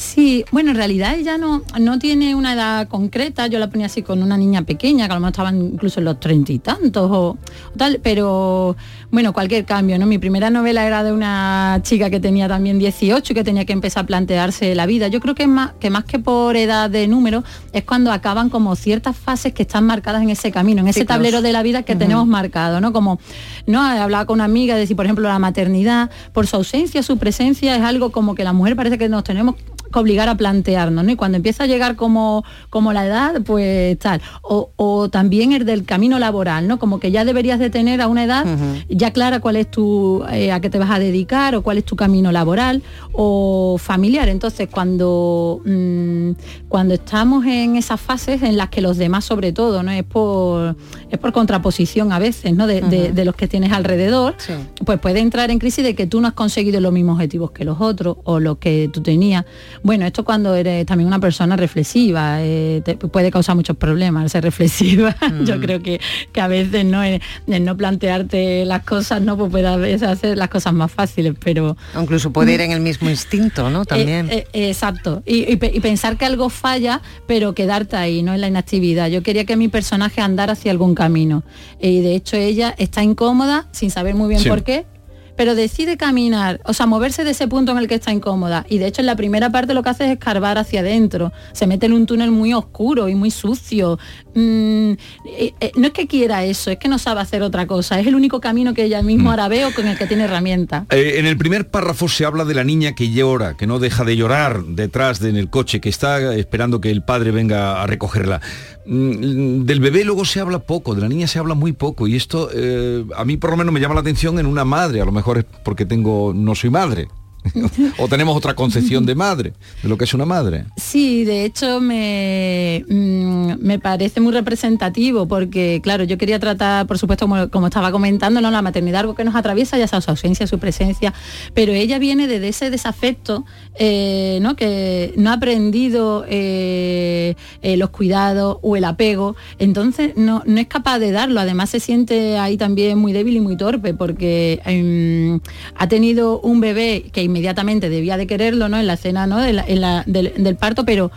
Sí, bueno, en realidad ella no, no tiene una edad concreta, yo la ponía así con una niña pequeña, que a lo mejor estaban incluso en los treinta y tantos o, tal, pero bueno, cualquier cambio, ¿no? Mi primera novela era de una chica que tenía también 18 y que tenía que empezar a plantearse la vida. Yo creo que más que, más que por edad de número, es cuando acaban como ciertas fases que están marcadas en ese camino, en ese tablero de la vida que tenemos marcado, ¿no? Como, ¿no? Hablaba con una amiga de decir, por ejemplo, la maternidad, por su ausencia, su presencia, es algo como que la mujer parece que nos tenemos obligar a plantearnos, ¿no? Y cuando empieza a llegar como, como la edad, pues tal. O, también el del camino laboral, ¿no? Como que ya deberías de tener a una edad ya clara cuál es tu, eh, a qué te vas a dedicar o cuál es tu camino laboral o familiar. Entonces, cuando, mm, cuando estamos en esas fases en las que los demás, sobre todo, ¿no? Es por, es por contraposición a veces, ¿no? De, los que tienes alrededor, pues puede entrar en crisis de que tú no has conseguido los mismos objetivos que los otros o lo que tú tenías bueno, esto cuando eres también una persona reflexiva, eh, puede causar muchos problemas ser reflexiva. Yo mm. creo que, a veces no es no plantearte las cosas, no pues puede a veces hacer las cosas más fáciles, pero. incluso puede ir en el mismo instinto, ¿no? También. Eh, eh, exacto. Y, pensar que algo falla, pero quedarte ahí, ¿no? En la inactividad. Yo quería que mi personaje andara hacia algún camino. Y de hecho ella está incómoda, sin saber muy bien por qué, pero decide caminar, o sea, moverse de ese punto en el que está incómoda. Y de hecho en la primera parte lo que hace es escarbar hacia adentro. Se mete en un túnel muy oscuro y muy sucio. Mm, eh, eh, no es que quiera eso, es que no sabe hacer otra cosa. Es el único camino que ella mismo mm. ahora veo con el que tiene herramienta. Eh, en el primer párrafo se habla de la niña que llora, que no deja de llorar detrás de en el coche, que está esperando que el padre venga a recogerla. Mm, del bebé luego se habla poco, de la niña se habla muy poco y esto a mí por lo menos me llama la atención en una madre, a lo mejor es porque tengo, no soy madre. o tenemos otra concepción de madre, de lo que es una madre. Sí, de hecho me, mm, me parece muy representativo porque, claro, yo quería tratar, por supuesto, como, estaba comentando, ¿no? la maternidad, algo que nos atraviesa, ya sea su ausencia, su presencia, pero ella viene de ese desafecto, eh, ¿no? que no ha aprendido eh, eh, los cuidados o el apego, entonces no, no es capaz de darlo, además se siente ahí también muy débil y muy torpe porque em, ha tenido un bebé que inmediatamente debía de quererlo, ¿no? En la escena, ¿no? del, parto, pero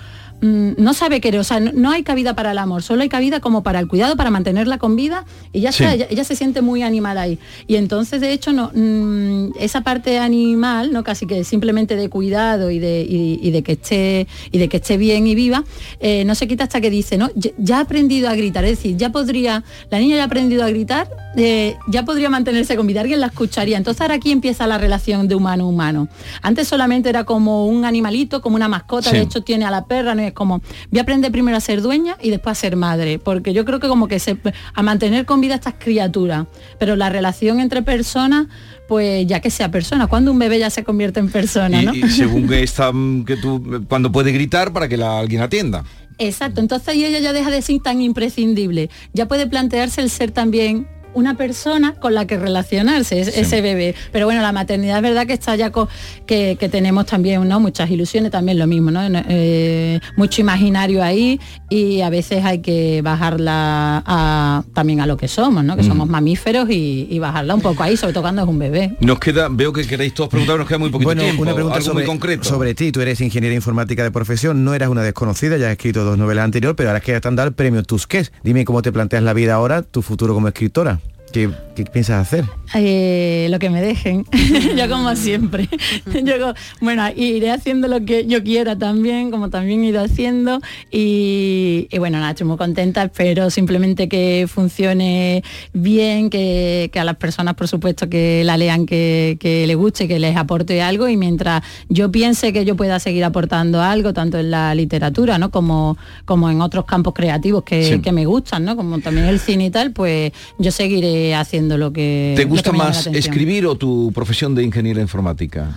no sabe querer, o sea, no, hay cabida para el amor, solo hay cabida como para el cuidado, para mantenerla con vida y ya está, ella, se siente muy animada ahí. Y entonces, de hecho, no, mm, esa parte animal, ¿no? casi que simplemente de cuidado y de, de, que, esté, y de que esté bien y viva, eh, no se quita hasta que dice, ¿no? Ya, ha aprendido a gritar, es decir, ya podría, la niña ya ha aprendido a gritar, eh, ya podría mantenerse con vida, alguien la escucharía. Entonces ahora aquí empieza la relación de humano humano. Antes solamente era como un animalito, como una mascota, de hecho tiene a la perra, ¿no? Como, voy a aprender primero a ser dueña y después a ser madre, porque yo creo que como que se, a mantener con vida estas criaturas, pero la relación entre personas pues ya que sea persona, cuando un bebé ya se convierte en persona, ¿no? Y, según que está, que tú, cuando puede gritar para que la, alguien atienda. Exacto, entonces ella ya deja de ser tan imprescindible, ya puede plantearse el ser también una persona con la que relacionarse, ese bebé. Pero bueno, la maternidad es verdad que está ya con, que, tenemos también ¿no? muchas ilusiones, también lo mismo, ¿no? Eh, mucho imaginario ahí y a veces hay que bajarla también a lo que somos, ¿no? Que somos mamíferos y, bajarla un poco ahí, sobre todo cuando es un bebé. Nos queda, veo que queréis todos preguntar, nos queda muy poquito bueno, Una pregunta sobre, muy concreto. sobre ti, tú eres ingeniera informática de profesión, no eras una desconocida, ya has escrito dos novelas anteriores, pero ahora es que están dando el premio Tusquets. Dime cómo te planteas la vida ahora, tu futuro como escritora. ¿Qué, piensas hacer? Eh, lo que me dejen, yo como siempre. yo, bueno, iré haciendo lo que yo quiera también, como también he ido haciendo. Y, bueno, nada, estoy muy contenta, espero simplemente que funcione bien, que, a las personas, por supuesto, que la lean, que, que le guste, que les aporte algo. Y mientras yo piense que yo pueda seguir aportando algo, tanto en la literatura, ¿no? Como, como en otros campos creativos que, que me gustan, ¿no? Como también el cine y tal, pues yo seguiré haciendo lo que... ¿Te gusta más escribir o tu profesión de ingeniera informática?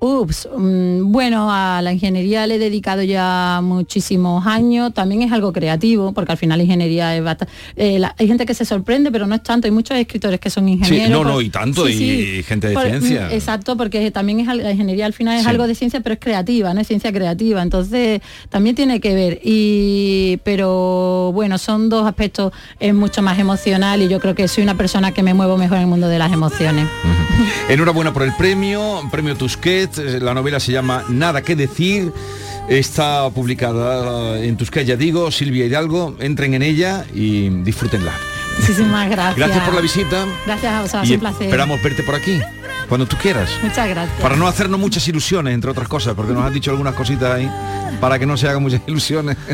Ups, mm, bueno, a la ingeniería le he dedicado ya muchísimos años, también es algo creativo, porque al final la ingeniería es bastante... eh, la- hay gente que se sorprende, pero no es tanto, hay muchos escritores que son ingenieros. Sí, no, no, y tanto, Sí, y, sí. gente de Por- ciencia. mm, Exacto, porque también es la ingeniería al final es algo de ciencia, pero es creativa, no es ciencia creativa. Entonces también tiene que ver. Y pero bueno, son dos aspectos es mucho más emocional y yo creo que soy una persona que me muevo mejor en el mundo de las emociones. Enhorabuena por el premio, premio Tusquets. Eh, La novela se llama Nada que decir. Está publicada en Tusquets, ya digo, Silvia Hidalgo. Entren en ella y disfrútenla. Muchísimas gracias. Gracias por la visita. Gracias a vosotros, y un placer. esperamos verte por aquí, cuando tú quieras. Muchas gracias. Para no hacernos muchas ilusiones, entre otras cosas, porque nos has dicho algunas cositas ahí, para que no se hagan muchas ilusiones.